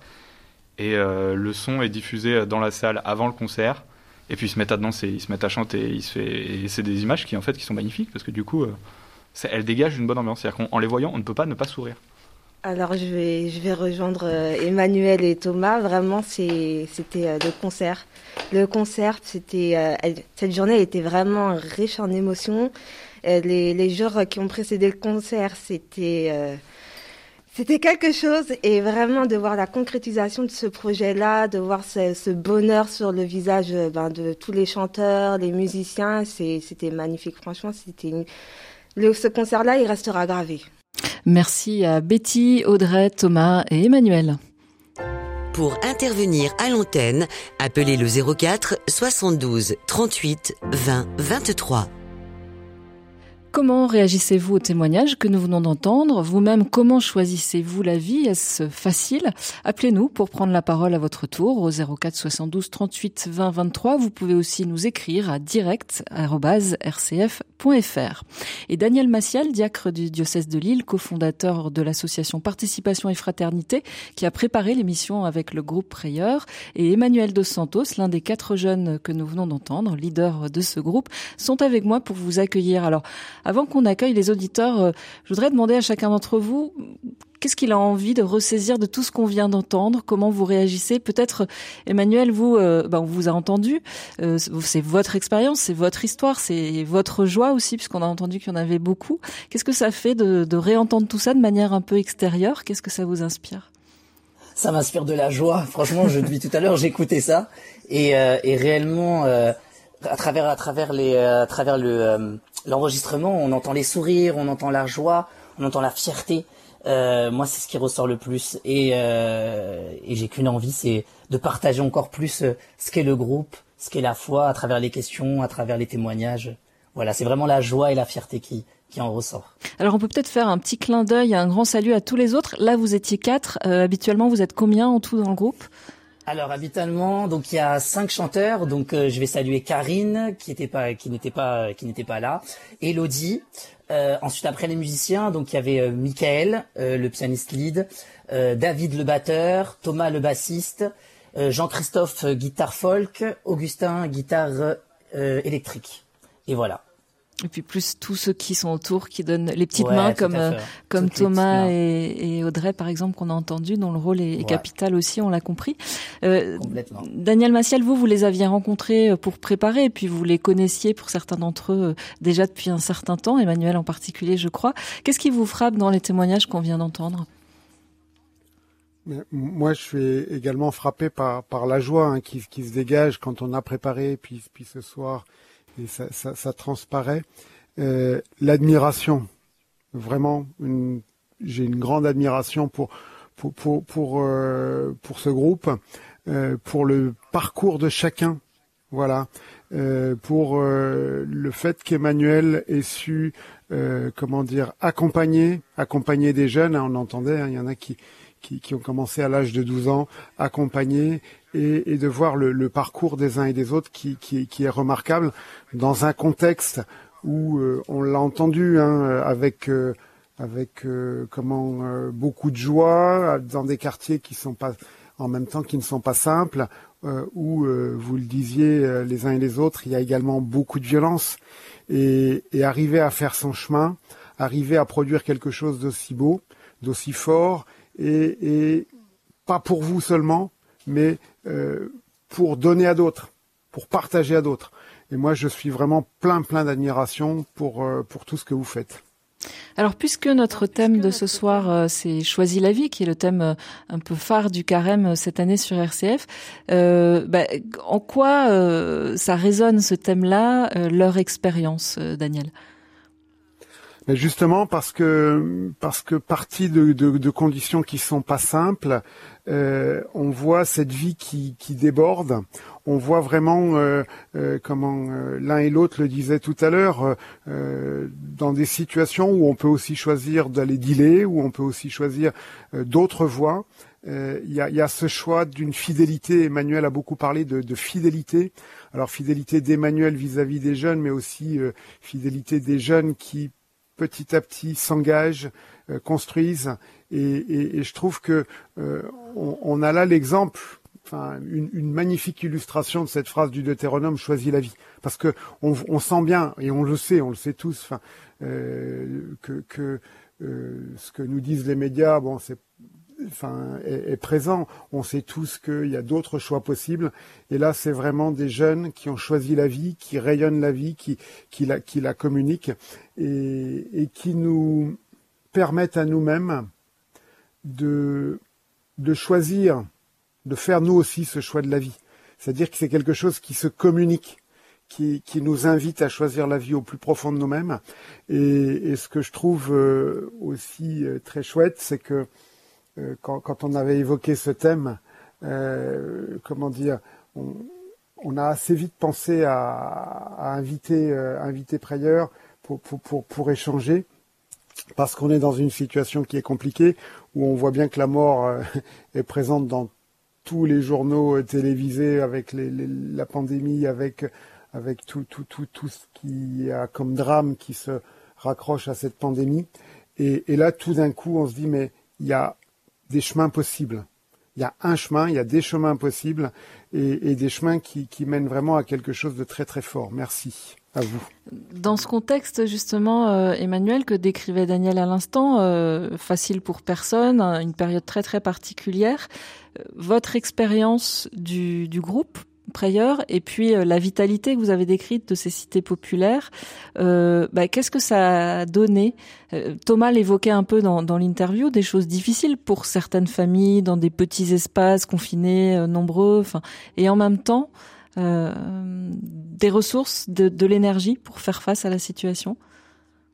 et le son est diffusé dans la salle avant le concert. Et puis ils se mettent à danser, ils se mettent à chanter, et c'est des images qui en fait qui sont magnifiques parce que du coup, elles dégagent une bonne ambiance. C'est-à-dire qu'en les voyant, on ne peut pas ne pas sourire. Alors je vais, rejoindre euh, Emmanuel et Thomas. Vraiment, c'était euh, le concert. Le concert, c'était euh, cette journée était vraiment riche en émotions. Les, jours qui ont précédé le concert, c'était c'était quelque chose. Et vraiment de voir la concrétisation de ce projet-là, de voir ce, bonheur sur le visage ben, de tous les chanteurs, les musiciens, c'était magnifique. Franchement, c'était ce concert-là, il restera gravé. Merci à Betty, Audrey, Thomas et Emmanuel. Pour intervenir à l'antenne, appelez le 04 72 38 20 23. Comment réagissez-vous au témoignage que nous venons d'entendre? Vous-même, comment choisissez-vous la vie? Est-ce facile? Appelez-nous pour prendre la parole à votre tour au 04 72 38 20 23. Vous pouvez aussi nous écrire à direct@rcf.fr. Et Daniel Massial, diacre du diocèse de Lille, cofondateur de l'association Participation et Fraternité, qui a préparé l'émission avec le groupe Prayeur, et Emmanuel Dos Santos, l'un des quatre jeunes que nous venons d'entendre, leader de ce groupe, sont avec moi pour vous accueillir. Alors, avant qu'on accueille les auditeurs, euh, je voudrais demander à chacun d'entre vous qu'est-ce qu'il a envie de ressaisir de tout ce qu'on vient d'entendre? Comment vous réagissez? Peut-être, Emmanuel, vous, euh, ben, on vous a entendu. Euh, c'est votre expérience, c'est votre histoire, c'est votre joie aussi, puisqu'on a entendu qu'il y en avait beaucoup. Qu'est-ce que ça fait de, de réentendre tout ça de manière un peu extérieure? Qu'est-ce que ça vous inspire? Ça m'inspire de la joie. Franchement, je dis tout à l'heure, j'écoutais ça et, et réellement, à travers à travers les à travers le l'enregistrement, on entend les sourires, on entend la joie, on entend la fierté. Euh, moi, c'est ce qui ressort le plus. Et, euh, et j'ai qu'une envie, c'est de partager encore plus euh, ce qu'est le groupe, ce qu'est la foi, à travers les questions, à travers les témoignages. Voilà, c'est vraiment la joie et la fierté qui, qui en ressort. Alors on peut peut-être faire un petit clin d'œil, un grand salut à tous les autres. Là, vous étiez quatre. Euh, habituellement, vous êtes combien en tout dans le groupe? Alors habituellement, donc il y a cinq chanteurs, donc euh, je vais saluer Karine qui était pas, qui n'était pas, qui n'était pas là, Elodie. Euh, ensuite après les musiciens, donc il y avait euh, Michael, le pianiste lead, David le batteur, Thomas le bassiste, Jean-Christophe guitare folk, Augustin guitare électrique. Et voilà. Et puis plus tous ceux qui sont autour, qui donnent les petites mains, comme euh, comme Thomas et, Audrey par exemple qu'on a entendu, dont le rôle est, capital aussi, on l'a compris. Euh, Daniel Massiel, vous vous les aviez rencontrés euh, pour préparer, et puis vous les connaissiez pour certains d'entre eux euh, déjà depuis un certain temps, Emmanuel en particulier, je crois. Qu'est-ce qui vous frappe dans les témoignages qu'on vient d'entendre? Moi, je suis également frappé par, par la joie hein, qui, qui se dégage quand on a préparé, puis, puis ce soir, et ça, ça, ça transparaît. Euh, L'admiration, vraiment, j'ai une grande admiration pour pour pour pour, euh, pour ce groupe, euh, pour le parcours de chacun, voilà, pour le fait qu'Emmanuel ait su, comment dire, accompagner, accompagner des jeunes. Hein, on entendait, hein, il y en a qui qui, qui, ont commencé à l'âge de 12 ans, accompagner et, de voir le, parcours des uns et des autres qui, qui, est remarquable dans un contexte où euh, on l'a entendu hein, avec euh, avec euh, comment beaucoup de joie dans des quartiers qui sont pas en même temps qui ne sont pas simples où vous le disiez les uns et les autres il y a également beaucoup de violence. Et, et arriver à faire son chemin arriver à produire quelque chose d'aussi beau d'aussi fort et, et pas pour vous seulement mais euh, pour donner à d'autres, pour partager à d'autres. Et moi, je suis vraiment plein, plein d'admiration pour, euh, pour tout ce que vous faites. Alors, puisque notre thème de ce soir, euh, c'est Choisis la vie, qui est le thème un peu phare du carême cette année sur RCF, euh, bah, en quoi euh, ça résonne ce thème-là, leur expérience, Daniel? Mais justement parce que parce que partie de, conditions qui sont pas simples, euh, on voit cette vie qui, déborde. On voit vraiment euh, euh, comment l'un et l'autre le disaient tout à l'heure, dans des situations où on peut aussi choisir d'aller dealer, où on peut aussi choisir d'autres voies. il y, a, ce choix d'une fidélité. Emmanuel a beaucoup parlé de fidélité. Alors fidélité d'Emmanuel vis-à-vis des jeunes, mais aussi fidélité des jeunes qui petit à petit s'engagent, construisent. Et, je trouve que on, on, a là l'exemple une, magnifique illustration de cette phrase du Deutéronome choisis la vie, parce que on, sent bien et on le sait, on le sait tous, euh, que, que euh, ce que nous disent les médias, bon, c'est est, présent. On sait tous qu'il y a d'autres choix possibles. Et là, c'est vraiment des jeunes qui ont choisi la vie, qui rayonnent la vie, qui, qui, la, qui la communiquent et, et qui nous permettent à nous-mêmes de, de choisir de faire nous aussi ce choix de la vie. C'est-à-dire que c'est quelque chose qui se communique, qui, qui, nous invite à choisir la vie au plus profond de nous-mêmes. Et, ce que je trouve euh, aussi euh, très chouette, c'est que quand, quand, on avait évoqué ce thème, euh, comment dire, on, on, a assez vite pensé à, à inviter, inviter Prayeur pour, pour, pour, pour échanger parce qu'on est dans une situation qui est compliquée, où on voit bien que la mort est présente dans tous les journaux euh, télévisés avec les, les, la pandémie, avec, avec tout, tout, tout, tout ce qui a comme drame qui se raccroche à cette pandémie. Et, et là, tout d'un coup, on se dit, mais il y a des chemins possibles. Il y a un chemin, il y a des chemins possibles et, des chemins qui, mènent vraiment à quelque chose de très très fort. Merci. À vous. Dans ce contexte, justement, euh, Emmanuel, que décrivait Daniel à l'instant, euh, facile pour personne, une période très très particulière, euh, votre expérience du groupe Prayeur et puis euh, la vitalité que vous avez décrite de ces cités populaires, euh, bah, qu'est-ce que ça a donné? Euh, Thomas l'évoquait un peu dans, l'interview, des choses difficiles pour certaines familles, dans des petits espaces confinés, nombreux, et en même temps, des ressources, de, l'énergie pour faire face à la situation?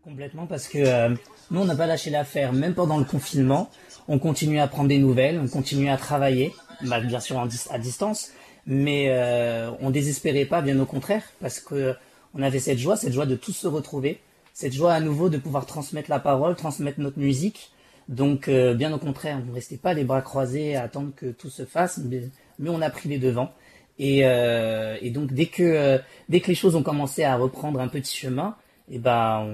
Complètement, parce que nous, on n'a pas lâché l'affaire, même pendant le confinement. On continue à prendre des nouvelles, on continue à travailler, bah, bien sûr à distance, mais euh, on désespérait pas, bien au contraire, parce que on avait cette joie, cette joie de tous se retrouver, cette joie à nouveau de pouvoir transmettre la parole, transmettre notre musique. Donc, euh, bien au contraire, on ne restait pas les bras croisés à attendre que tout se fasse, mais, on a pris les devants. Et, euh, et donc dès que dès que les choses ont commencé à reprendre un petit chemin, et eh ben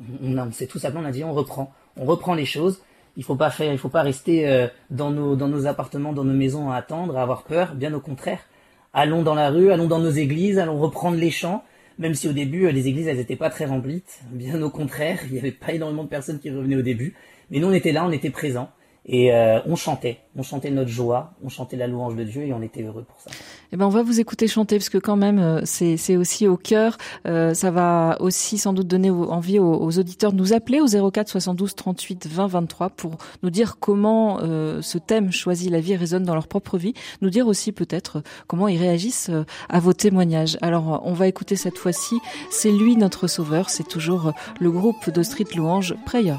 on, on, on s'est tout simplement on a dit on reprend, on reprend les choses. Il faut pas faire, il faut pas rester euh, dans nos dans nos appartements, dans nos maisons à attendre, à avoir peur. Bien au contraire, allons dans la rue, allons dans nos églises, allons reprendre les chants. Même si au début euh, les églises elles étaient pas très remplies, bien au contraire, il y avait pas énormément de personnes qui revenaient au début. Mais nous on était là, on était présents. Et euh, on chantait, on chantait notre joie, on chantait la louange de Dieu et on était heureux pour ça. Eh ben on va vous écouter chanter parce que quand même euh, c'est aussi au cœur. Euh, ça va aussi sans doute donner envie aux, aux, auditeurs de nous appeler au 04 72 38 20 23 pour nous dire comment euh, ce thème choisi la vie résonne dans leur propre vie. Nous dire aussi peut-être comment ils réagissent euh, à vos témoignages. Alors on va écouter cette fois-ci. C'est lui notre sauveur. C'est toujours le groupe de Street Louange Prayer.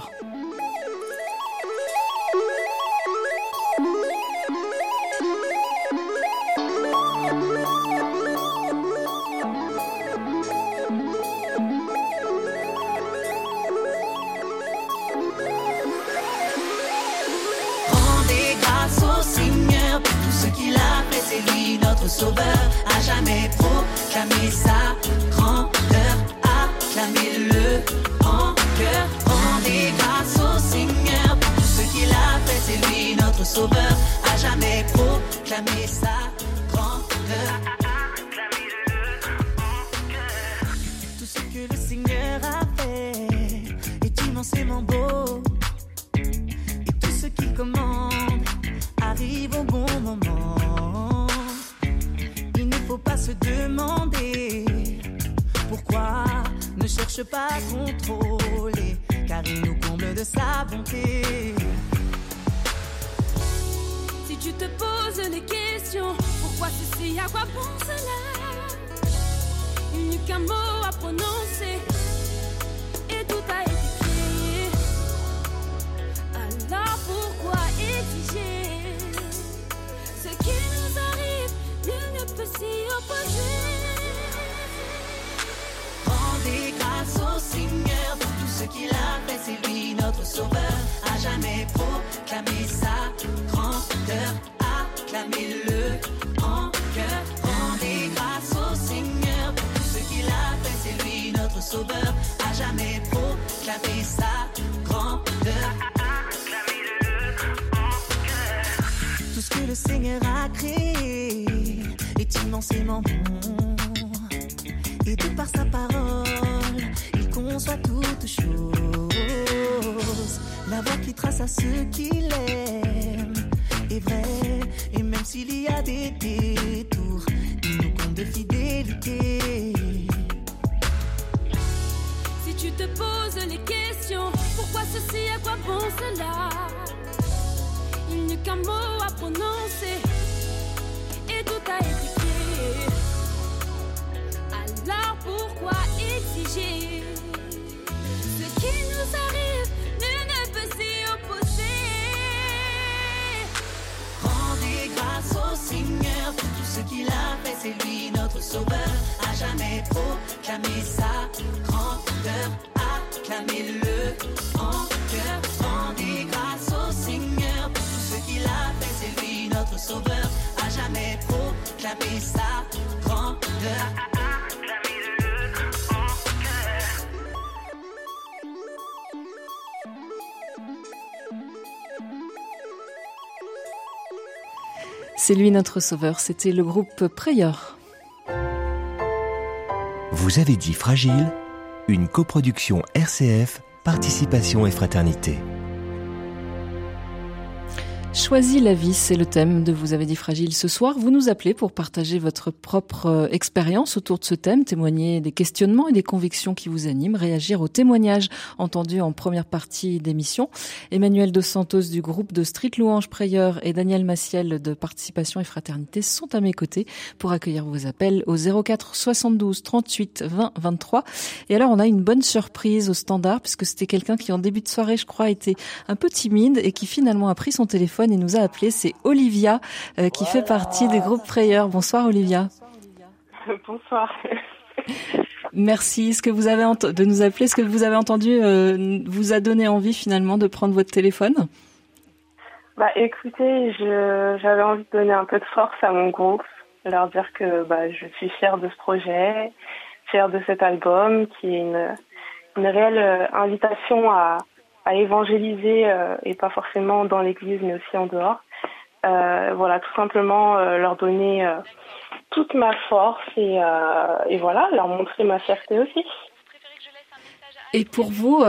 Le Seigneur a créé est immensément bon. Et de par sa parole, il conçoit toutes choses. La voie qui trace à ceux qu'il aime est vraie. Et même s'il y a des détours, il nous compte de fidélité. Si tu te poses les questions, pourquoi ceci, à quoi bon cela? Qu'un mot à prononcer et tout été créé. Alors pourquoi exiger ce qui nous arrive Nul ne peut s'y opposer. Rendez grâce au Seigneur pour tout ce qu'il a fait, c'est lui notre sauveur. À jamais proclamer sa grandeur, acclamez-le en cœur. Rendez grâce qu'il a fait, c'est lui notre sauveur. À jamais proclamer sa grandeur. C'est lui notre sauveur, c'était le groupe Prayer. Vous avez dit Fragile, une coproduction RCF, Participation et Fraternité. Choisis la vie, c'est le thème de Vous avez dit fragile ce soir. Vous nous appelez pour partager votre propre euh, expérience autour de ce thème, témoigner des questionnements et des convictions qui vous animent, réagir aux témoignages entendus en première partie d'émission. Emmanuel Dos Santos du groupe de Street Louange Prayer et Daniel Massiel de Participation et Fraternité sont à mes côtés pour accueillir vos appels au 04 72 38 20 23. Et alors, on a une bonne surprise au standard puisque c'était quelqu'un qui en début de soirée, je crois, était un peu timide et qui finalement a pris son téléphone et nous a appelé. C'est Olivia euh, qui fait partie du groupe Prayer. Bonsoir Olivia. Bonsoir. Merci. Ce que vous avez de nous appeler, ce que vous avez entendu euh, vous a donné envie finalement de prendre votre téléphone? Bah écoutez, j'avais envie de donner un peu de force à mon groupe, leur dire que bah je suis fière de ce projet, fière de cet album qui est une une réelle euh, invitation à à évangéliser euh, et pas forcément dans l'église mais aussi en dehors. Euh, voilà, tout simplement euh, leur donner toute ma force et, et voilà, leur montrer ma fierté aussi. Et pour vous,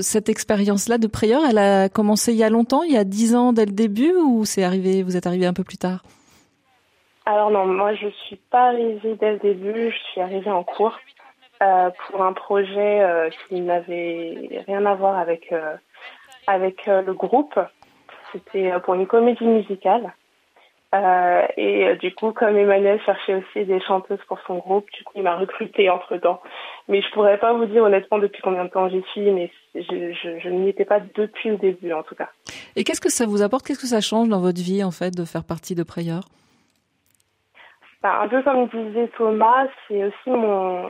cette expérience-là de prière, elle a commencé il y a longtemps, il y a dix ans dès le début, ou c'est arrivé, vous êtes arrivé un peu plus tard? Alors non, moi je suis pas arrivée dès le début, je suis arrivée en cours euh, pour un projet euh, qui n'avait rien à voir avec euh, avec le groupe. C'était pour une comédie musicale. Et du coup, comme Emmanuel cherchait aussi des chanteuses pour son groupe, du coup, il m'a recruté entre temps. Mais je pourrais pas vous dire honnêtement depuis combien de temps j'y suis, mais je, je, je n'y étais pas depuis le début en tout cas. Et qu'est-ce que ça vous apporte? Qu'est-ce que ça change dans votre vie, en fait, de faire partie de Prayer Bah, un peu comme disait Thomas, c'est aussi mon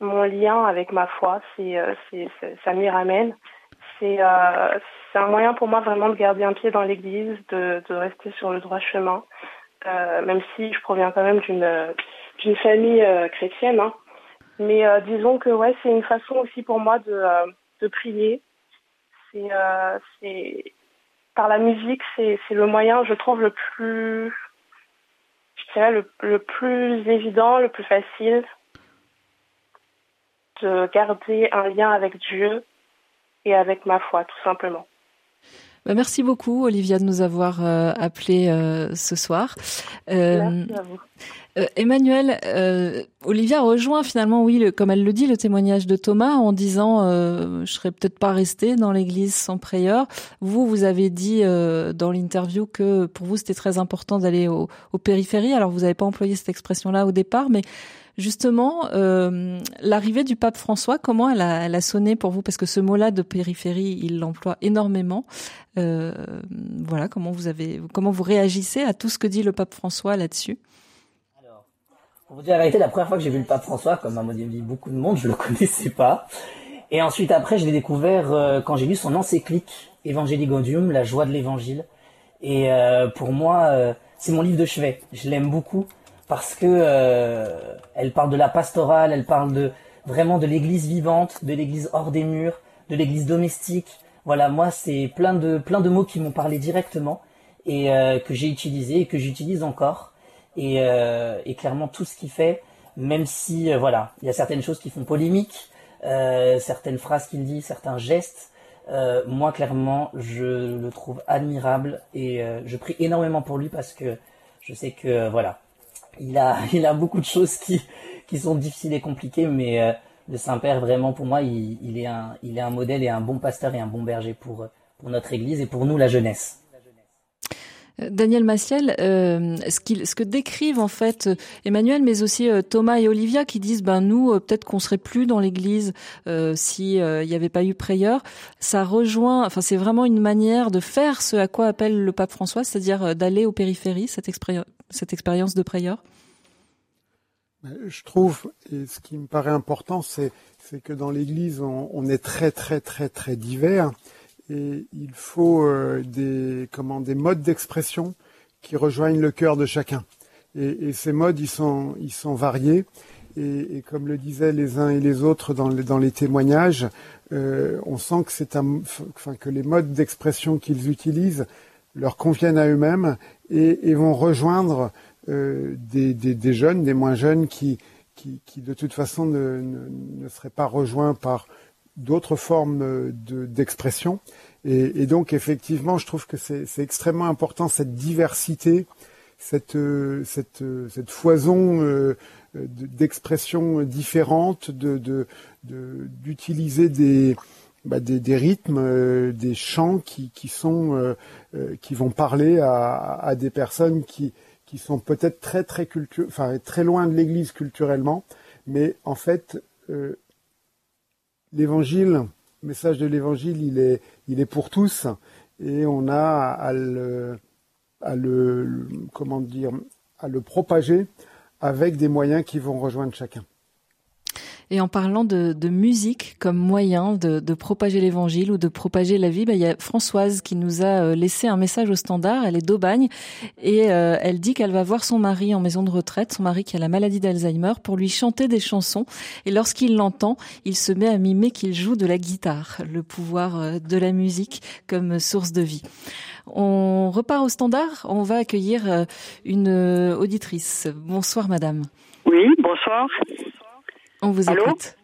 mon lien avec ma foi. C'est euh, c'est c'est- ça m'y ramène. C'est euh, c'est un moyen pour moi vraiment de garder un pied dans l'Église, de de rester sur le droit chemin, euh, même si je proviens quand même d'une d'une famille euh, chrétienne. Hein. Mais euh, disons que ouais, c'est une façon aussi pour moi de de prier. C'est c'est par la musique, c'est c'est le moyen, je trouve le plus je dirais le, le plus évident, le plus facile de garder un lien avec Dieu et avec ma foi, tout simplement. Bah, Merci beaucoup, Olivia, de nous avoir euh, appelé euh, ce soir. Euh, Merci à vous. Euh, Emmanuel, euh, Olivia rejoint finalement, oui, le- comme elle le dit, le témoignage de Thomas en disant euh, je serais peut-être pas resté dans l'Église sans prière. Vous, vous avez dit euh, dans l'interview que pour vous c'était très important d'aller au, aux périphéries. Alors vous n'avez pas employé cette expression-là au départ, mais justement euh, l'arrivée du pape François, comment elle a, sonné pour vous? Parce que ce mot-là de périphérie, il l'emploie énormément. Euh, voilà, comment vous avez, comment vous réagissez à tout ce que dit le pape François là-dessus? Pour vous dire la vérité, la première fois que j'ai vu le pape François, comme à mon avis beaucoup de monde, je le connaissais pas. Et ensuite, après, je l'ai découvert euh, quand j'ai lu son encyclique Evangelii Gaudium, la joie de l'évangile. Et pour moi, c'est mon livre de chevet. Je l'aime beaucoup parce que euh, elle parle de la pastorale, elle parle de vraiment de l'église vivante, de l'église hors des murs, de l'église domestique. Voilà, moi, c'est plein de plein de mots qui m'ont parlé directement et euh, que j'ai utilisé et que j'utilise encore. Et, euh, et clairement, tout ce qu'il fait, même si voilà, il y a certaines choses qui font polémique, certaines phrases qu'il dit, certains gestes. moi, clairement, je le trouve admirable et je prie énormément pour lui parce que je sais que voilà, il a, il a beaucoup de choses qui, qui sont difficiles et compliquées, mais euh, le Saint-Père, vraiment, pour moi, il, il, est un, il est un modèle et un bon pasteur et un bon berger pour, pour notre Église et pour nous, la jeunesse. Euh, Daniel Massiel, euh, ce, ce que décrivent en fait euh, Emmanuel, mais aussi euh, Thomas et Olivia, qui disent ben nous peut-être qu'on serait plus dans l'Église si il n'y avait pas eu Prieur, ça rejoint. Enfin, c'est vraiment une manière de faire ce à quoi appelle le pape François, c'est-à-dire d'aller aux périphéries, cette, cette expérience de Prieur. Je trouve, et ce qui me paraît important, c'est c'est que dans l'Église, on, on est très très très très divers, et il faut euh, des des modes d'expression qui rejoignent le cœur de chacun. Et, ces modes, ils sont variés. Et, comme le disaient les uns et les autres dans les, témoignages, euh, on sent que un, que les modes d'expression qu'ils utilisent leur conviennent à eux-mêmes et, vont rejoindre euh, des, jeunes, des moins jeunes qui, de toute façon ne seraient pas rejoints par d'autres formes de- d'expression. et, donc effectivement, je trouve que c'est extrêmement important cette diversité, cette, euh, cette, euh, cette foison euh, euh, de- d'expressions différentes, d'utiliser des, bah, des, des rythmes, euh, des chants qui, qui sont euh, euh, qui vont parler à, à des personnes qui qui sont peut-être très très enfin très loin de l'Église culturellement, mais en fait euh, l'Évangile, le message de l'Évangile, il est pour tous et on a à le à le- comment dire à le propager avec des moyens qui vont rejoindre chacun. Et en parlant de, de musique comme moyen de, de propager l'évangile ou de propager la vie, bah, il y a Françoise qui nous a euh, laissé un message au standard. Elle est d'Aubagne et euh, elle dit qu'elle va voir son mari en maison de retraite, son mari qui a la maladie d'Alzheimer, pour lui chanter des chansons. Et lorsqu'il l'entend, il se met à mimer qu'il joue de la guitare, le pouvoir euh, de la musique comme source de vie. On repart au standard. On va accueillir une auditrice. Bonsoir, madame. Oui, bonsoir. On vous Allô écoute.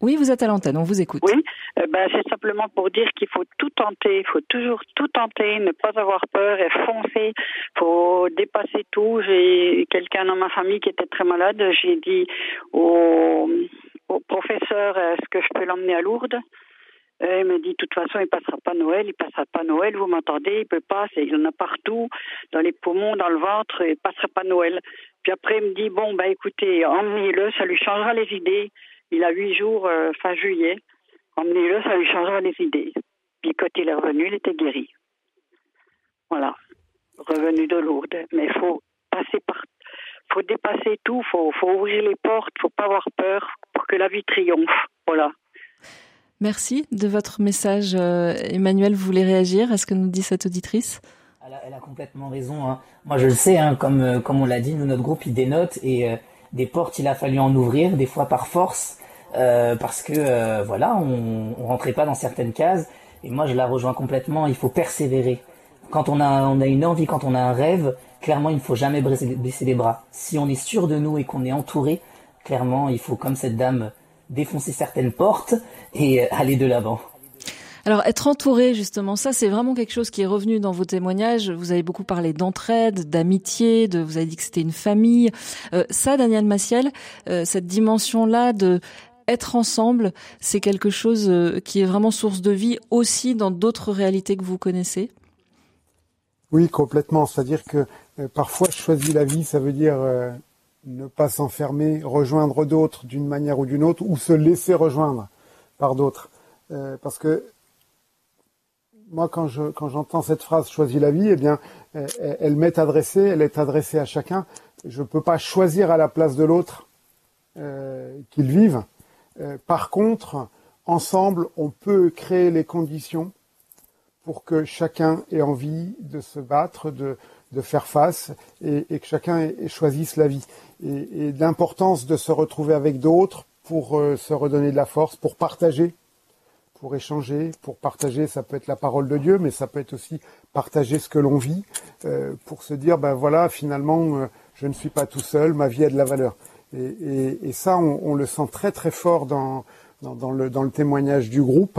Oui, vous êtes à l'antenne, on vous écoute. Oui, euh, ben, c'est simplement pour dire qu'il faut tout tenter, il faut toujours tout tenter, ne pas avoir peur et foncer, faut dépasser tout. J'ai quelqu'un dans ma famille qui était très malade, j'ai dit au, au professeur est-ce que je peux l'emmener à Lourdes? Euh, il m'a dit, de toute façon, il passera pas Noël, il passera pas Noël, vous m'entendez, il peut pas, il y en a partout, dans les poumons, dans le ventre, il passera pas Noël. Puis après, il me dit, bon, bah écoutez, emmenez-le, ça lui changera les idées. Il a huit jours, euh, fin juillet. Emmenez-le, ça lui changera les idées. Puis quand il est revenu, il était guéri. Voilà. Revenu de Lourdes. Mais il faut passer par, faut dépasser tout, faut, faut ouvrir les portes, faut pas avoir peur pour que la vie triomphe. Voilà. Merci de votre message. Euh, Emmanuel, vous voulez réagir à ce que nous dit cette auditrice? Elle a, complètement raison. hein. Moi, je le sais, hein, comme, euh, comme on l'a dit, nous, notre groupe, il dénote et euh, des portes, il a fallu en ouvrir, des fois par force, euh, parce que, voilà, on, rentrait pas dans certaines cases. Et moi, je la rejoins complètement. Il faut persévérer. Quand on a, une envie, quand on a un rêve, clairement, il ne faut jamais baisser, les bras. Si on est sûr de nous et qu'on est entouré, clairement, il faut, comme cette dame, défoncer certaines portes et aller de l'avant. Alors, être entouré, justement, ça, c'est vraiment quelque chose qui est revenu dans vos témoignages. Vous avez beaucoup parlé d'entraide, d'amitié, de, vous avez dit que c'était une famille. Euh, ça, Daniel Massiel, euh, cette dimension-là de être ensemble, c'est quelque chose euh, qui est vraiment source de vie aussi dans d'autres réalités que vous connaissez? Oui, complètement. C'est-à-dire que euh, parfois, choisir la vie, ça veut dire euh, ne pas s'enfermer, rejoindre d'autres d'une manière ou d'une autre, ou se laisser rejoindre par d'autres. Euh, parce que moi, quand je quand j'entends cette phrase "choisis la vie", eh bien, elle, m'est adressée, elle est adressée à chacun. Je peux pas choisir à la place de l'autre euh, qu'il vive. Euh, par contre, ensemble, on peut créer les conditions pour que chacun ait envie de se battre, de, faire face et, que chacun choisisse la vie. Et, et l'importance de se retrouver avec d'autres pour euh, se redonner de la force, pour partager, pour échanger, pour partager, ça peut être la parole de Dieu, mais ça peut être aussi partager ce que l'on vit, euh, pour se dire, ben voilà, finalement, euh, je ne suis pas tout seul, ma vie a de la valeur. Et, ça, on, le sent très très fort dans, dans, le, dans le témoignage du groupe.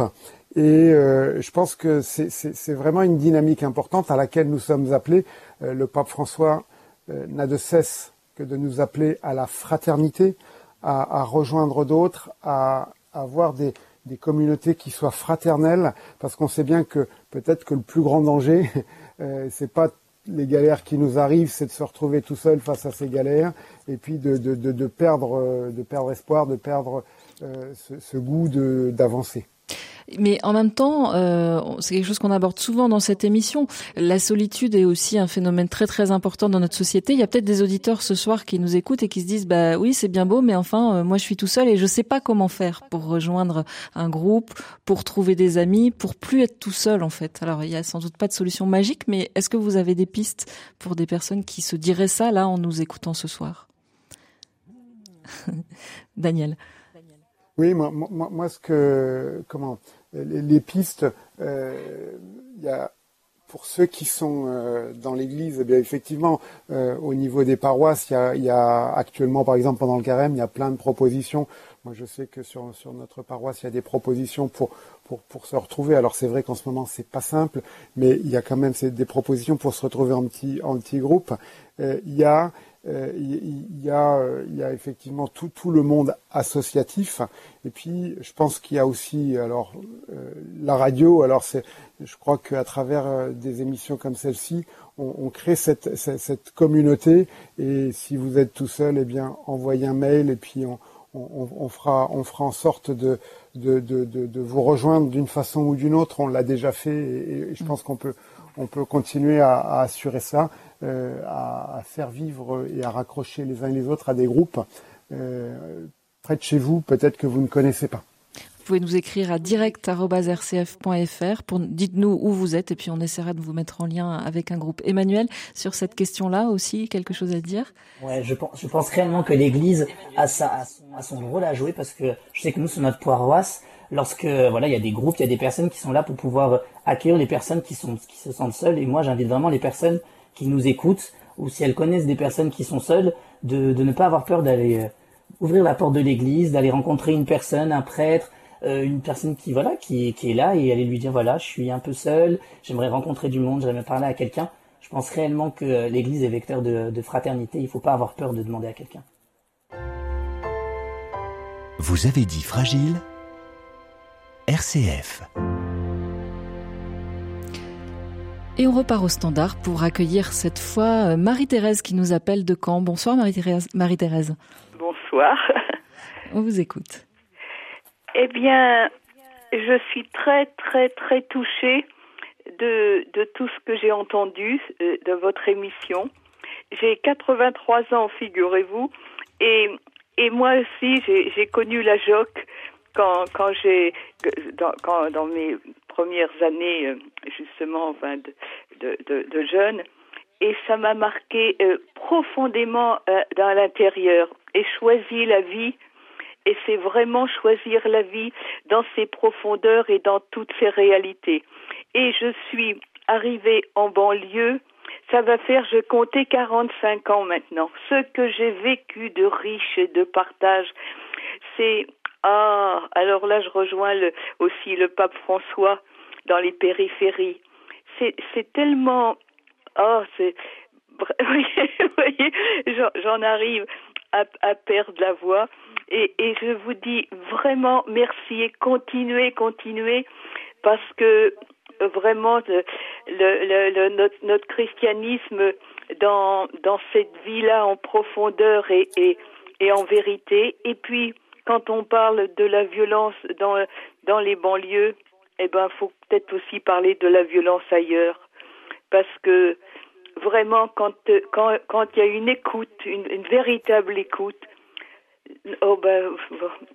Et euh, je pense que c'est vraiment une dynamique importante à laquelle nous sommes appelés. Le pape François n'a de cesse que de nous appeler à la fraternité, à, rejoindre d'autres, à avoir des, des, communautés qui soient fraternelles, parce qu'on sait bien que peut-être que le plus grand danger, euh, c'est pas les galères qui nous arrivent, c'est de se retrouver tout seul face à ces galères, et puis de, perdre, de perdre espoir, de perdre euh, ce, ce goût d'avancer. Mais en même temps, euh, c'est quelque chose qu'on aborde souvent dans cette émission. La solitude est aussi un phénomène très très important dans notre société. Il y a peut-être des auditeurs ce soir qui nous écoutent et qui se disent bah oui c'est bien beau, mais enfin euh, moi je suis tout seul et je sais pas comment faire pour rejoindre un groupe, pour trouver des amis, pour plus être tout seul en fait. Alors il y a sans doute pas de solution magique, mais est-ce que vous avez des pistes pour des personnes qui se diraient ça là en nous écoutant ce soir? Daniel. Oui, moi, moi, moi, ce que, comment, les, pistes, euh, il y a, pour ceux qui sont euh, dans l'Église, eh bien effectivement, euh, au niveau des paroisses, il y, a, il y, a, actuellement, par exemple, pendant le carême, il y a plein de propositions. Moi, je sais que sur, sur notre paroisse, il y a des propositions pour, pour, pour se retrouver. Alors, c'est vrai qu'en ce moment, c'est pas simple, mais il y a quand même des propositions pour se retrouver en petit, en petit groupe. Euh, il y a il, y a, il y a effectivement tout, tout le monde associatif. Et puis, je pense qu'il y a aussi, alors, euh, la radio. Alors, c'est, je crois qu'à travers euh, des émissions comme celle-ci, on, on crée cette, cette, cette, communauté. Et si vous êtes tout seul, eh bien, envoyez un mail et puis on, on, on fera, on fera en sorte de, de, de, de, de vous rejoindre d'une façon ou d'une autre. On l'a déjà fait et, et je pense qu'on peut, on peut continuer à, à assurer ça euh, à, à, faire vivre et à raccrocher les uns et les autres à des groupes euh, près de chez vous, peut-être que vous ne connaissez pas. Vous pouvez nous écrire à direct.rcf.fr pour dites-nous où vous êtes et puis on essaiera de vous mettre en lien avec un groupe. Emmanuel, sur cette question-là aussi, quelque chose à dire? Ouais, je pense, je pense réellement que l'Église a, sa, a, son, a son rôle à jouer parce que je sais que nous, sur notre paroisse, lorsque voilà, il y a des groupes, il y a des personnes qui sont là pour pouvoir accueillir les personnes qui sont qui se sentent seules. Et moi, j'invite vraiment les personnes qui nous écoutent ou si elles connaissent des personnes qui sont seules, de, de ne pas avoir peur d'aller euh, ouvrir la porte de l'église, d'aller rencontrer une personne, un prêtre, euh, une personne qui voilà qui, qui est là et aller lui dire voilà je suis un peu seul, j'aimerais rencontrer du monde, j'aimerais parler à quelqu'un. Je pense réellement que l'église est vecteur de, de fraternité. Il ne faut pas avoir peur de demander à quelqu'un. Vous avez dit fragile RCF. Et on repart au standard pour accueillir cette fois Marie-Thérèse qui nous appelle de Caen. Bonsoir Marie-Thérèse. Bonsoir. On vous écoute. Eh bien, je suis très très très touchée de, de tout ce que j'ai entendu euh, de votre émission. J'ai 83 ans, figurez-vous, et, et moi aussi j'ai connu la JOC quand, quand j'ai dans mes premières années euh, justement enfin, de, de, jeune et ça m'a marqué euh, profondément euh, dans l'intérieur et choisi la vie et c'est vraiment choisir la vie dans ses profondeurs et dans toutes ses réalités et je suis arrivée en banlieue ça va faire, je comptais 45 ans maintenant. Ce que j'ai vécu de riche et de partage, c'est ah, alors là, je rejoins le, aussi le pape François dans les périphéries. C'est, tellement, oh, c'est, vous voyez, j'en arrive à, perdre la voix. Et, je vous dis vraiment merci et continuez, continuez, parce que vraiment le, le, notre, christianisme dans, cette vie-là en profondeur et, et, et en vérité. Et puis, quand on parle de la violence dans, dans les banlieues, eh ben, faut peut-être aussi parler de la violence ailleurs. Parce que vraiment, quand, quand, quand il y a une écoute, une, une véritable écoute, Oh ben,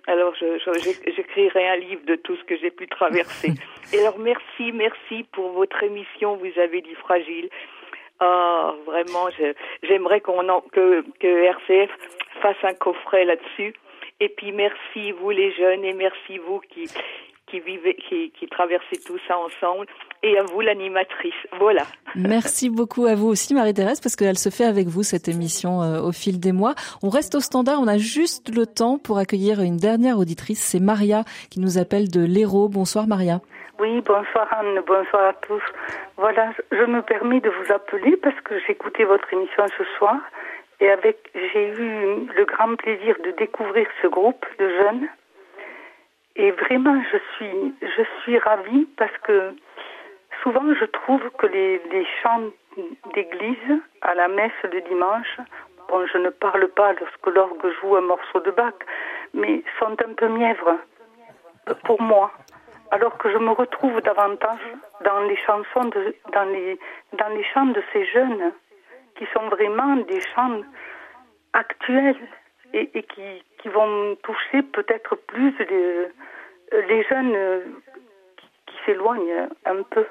alors j'écrirai un livre de tout ce que j'ai pu traverser. Et alors merci, merci pour votre émission. Vous avez dit fragile. Ah, vraiment, j'aimerais qu'on que, que RCF fasse un coffret là-dessus. Et puis merci vous les jeunes et merci vous qui qui vivez, qui, qui traversez tout ça ensemble, et à vous l'animatrice. Voilà. Merci beaucoup à vous aussi, Marie-Thérèse, parce qu'elle se fait avec vous cette émission euh, au fil des mois. On reste au standard, on a juste le temps pour accueillir une dernière auditrice, c'est Maria qui nous appelle de l'Hérault. Bonsoir Maria. Oui, bonsoir Anne, bonsoir à tous. Voilà, je me permets de vous appeler parce que j'ai écouté votre émission ce soir et avec j'ai eu le grand plaisir de découvrir ce groupe de jeunes et vraiment, je suis, je suis ravie parce que souvent, je trouve que les, chants d'église à la messe de dimanche, bon, je ne parle pas lorsque l'orgue joue un morceau de Bach, mais sont un peu mièvres pour moi. Alors que je me retrouve davantage dans les chansons, de, dans, les, dans les chants de ces jeunes, qui sont vraiment des chants actuels et, et qui, qui vont toucher peut-être plus les, les jeunes euh, qui, s'éloignent un peu.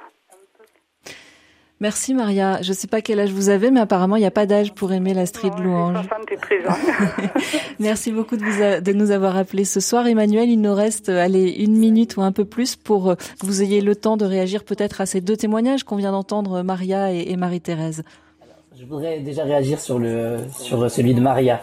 Merci Maria. Je ne sais pas quel âge vous avez, mais apparemment il n'y a pas d'âge pour aimer la street de louange. Merci beaucoup de, de, nous avoir appelés ce soir. Emmanuel, il nous reste allez, une minute ou un peu plus pour euh, que vous ayez le temps de réagir peut-être à ces deux témoignages qu'on vient d'entendre, Maria et, et Marie-Thérèse. Je voudrais déjà réagir sur, celui de Maria.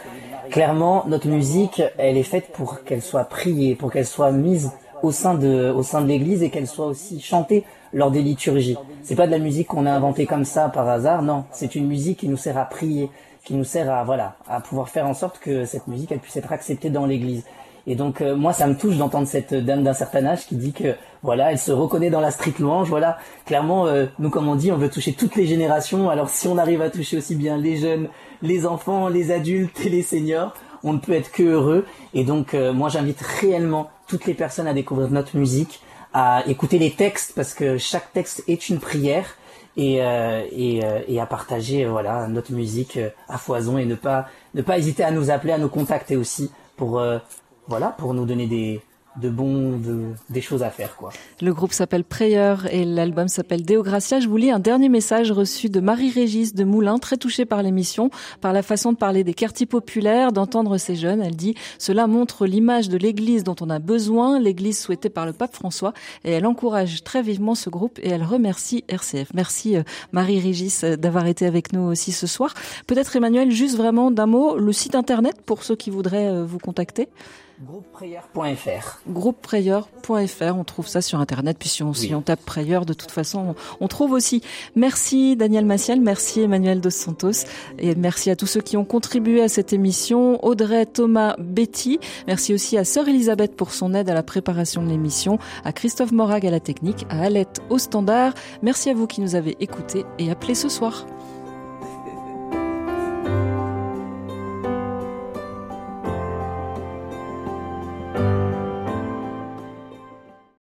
Clairement, notre musique, elle est faite pour qu'elle soit priée, pour qu'elle soit mise au sein de, l'église et qu'elle soit aussi chantée lors des liturgies. C'est pas de la musique qu'on a inventée comme ça par hasard, non. C'est une musique qui nous sert à prier, qui nous sert à, voilà, à pouvoir faire en sorte que cette musique, puisse être acceptée dans l'église. Et donc euh, moi ça me touche d'entendre cette dame d'un certain âge qui dit que voilà elle se reconnaît dans la street louange voilà. Clairement euh, nous comme on dit on veut toucher toutes les générations. Alors si on arrive à toucher aussi bien les jeunes les enfants les adultes et les seniors on ne peut être que heureux. Et donc euh, moi j'invite réellement toutes les personnes à découvrir notre musique, à écouter les textes parce que chaque texte est une prière. Et, euh, et, euh, et, à partager voilà notre musique euh, à foison et ne pas ne pas hésiter à nous appeler, à nous contacter aussi pour voilà pour nous donner des de bons, de, des choses à faire, quoi. Le groupe s'appelle Prayer et l'album s'appelle Deo Gracia. Je vous lis un dernier message reçu de Marie-Régis de Moulin, très touchée par l'émission, par la façon de parler des quartiers populaires, d'entendre ces jeunes. Elle dit, cela montre l'image de l'église dont on a besoin, l'église souhaitée par le pape François, et elle encourage très vivement ce groupe et elle remercie RCF. Merci euh, Marie-Régis euh, d'avoir été avec nous aussi ce soir. Peut-être Emmanuel, juste vraiment d'un mot, le site internet pour ceux qui voudraient euh, vous contacter? Groupeprayer.fr. Groupeprayer.fr, on trouve ça sur internet. Puis si on, si on tape Prayer, de toute façon, on, trouve aussi. Merci Daniel Maciel, merci Emmanuel Dos Santos, et merci à tous ceux qui ont contribué à cette émission. Audrey, Thomas, Betty. Merci aussi à Sœur Elisabeth pour son aide à la préparation de l'émission, à Christophe Morag à la technique, à Alette au standard. Merci à vous qui nous avez écoutés et appelés ce soir.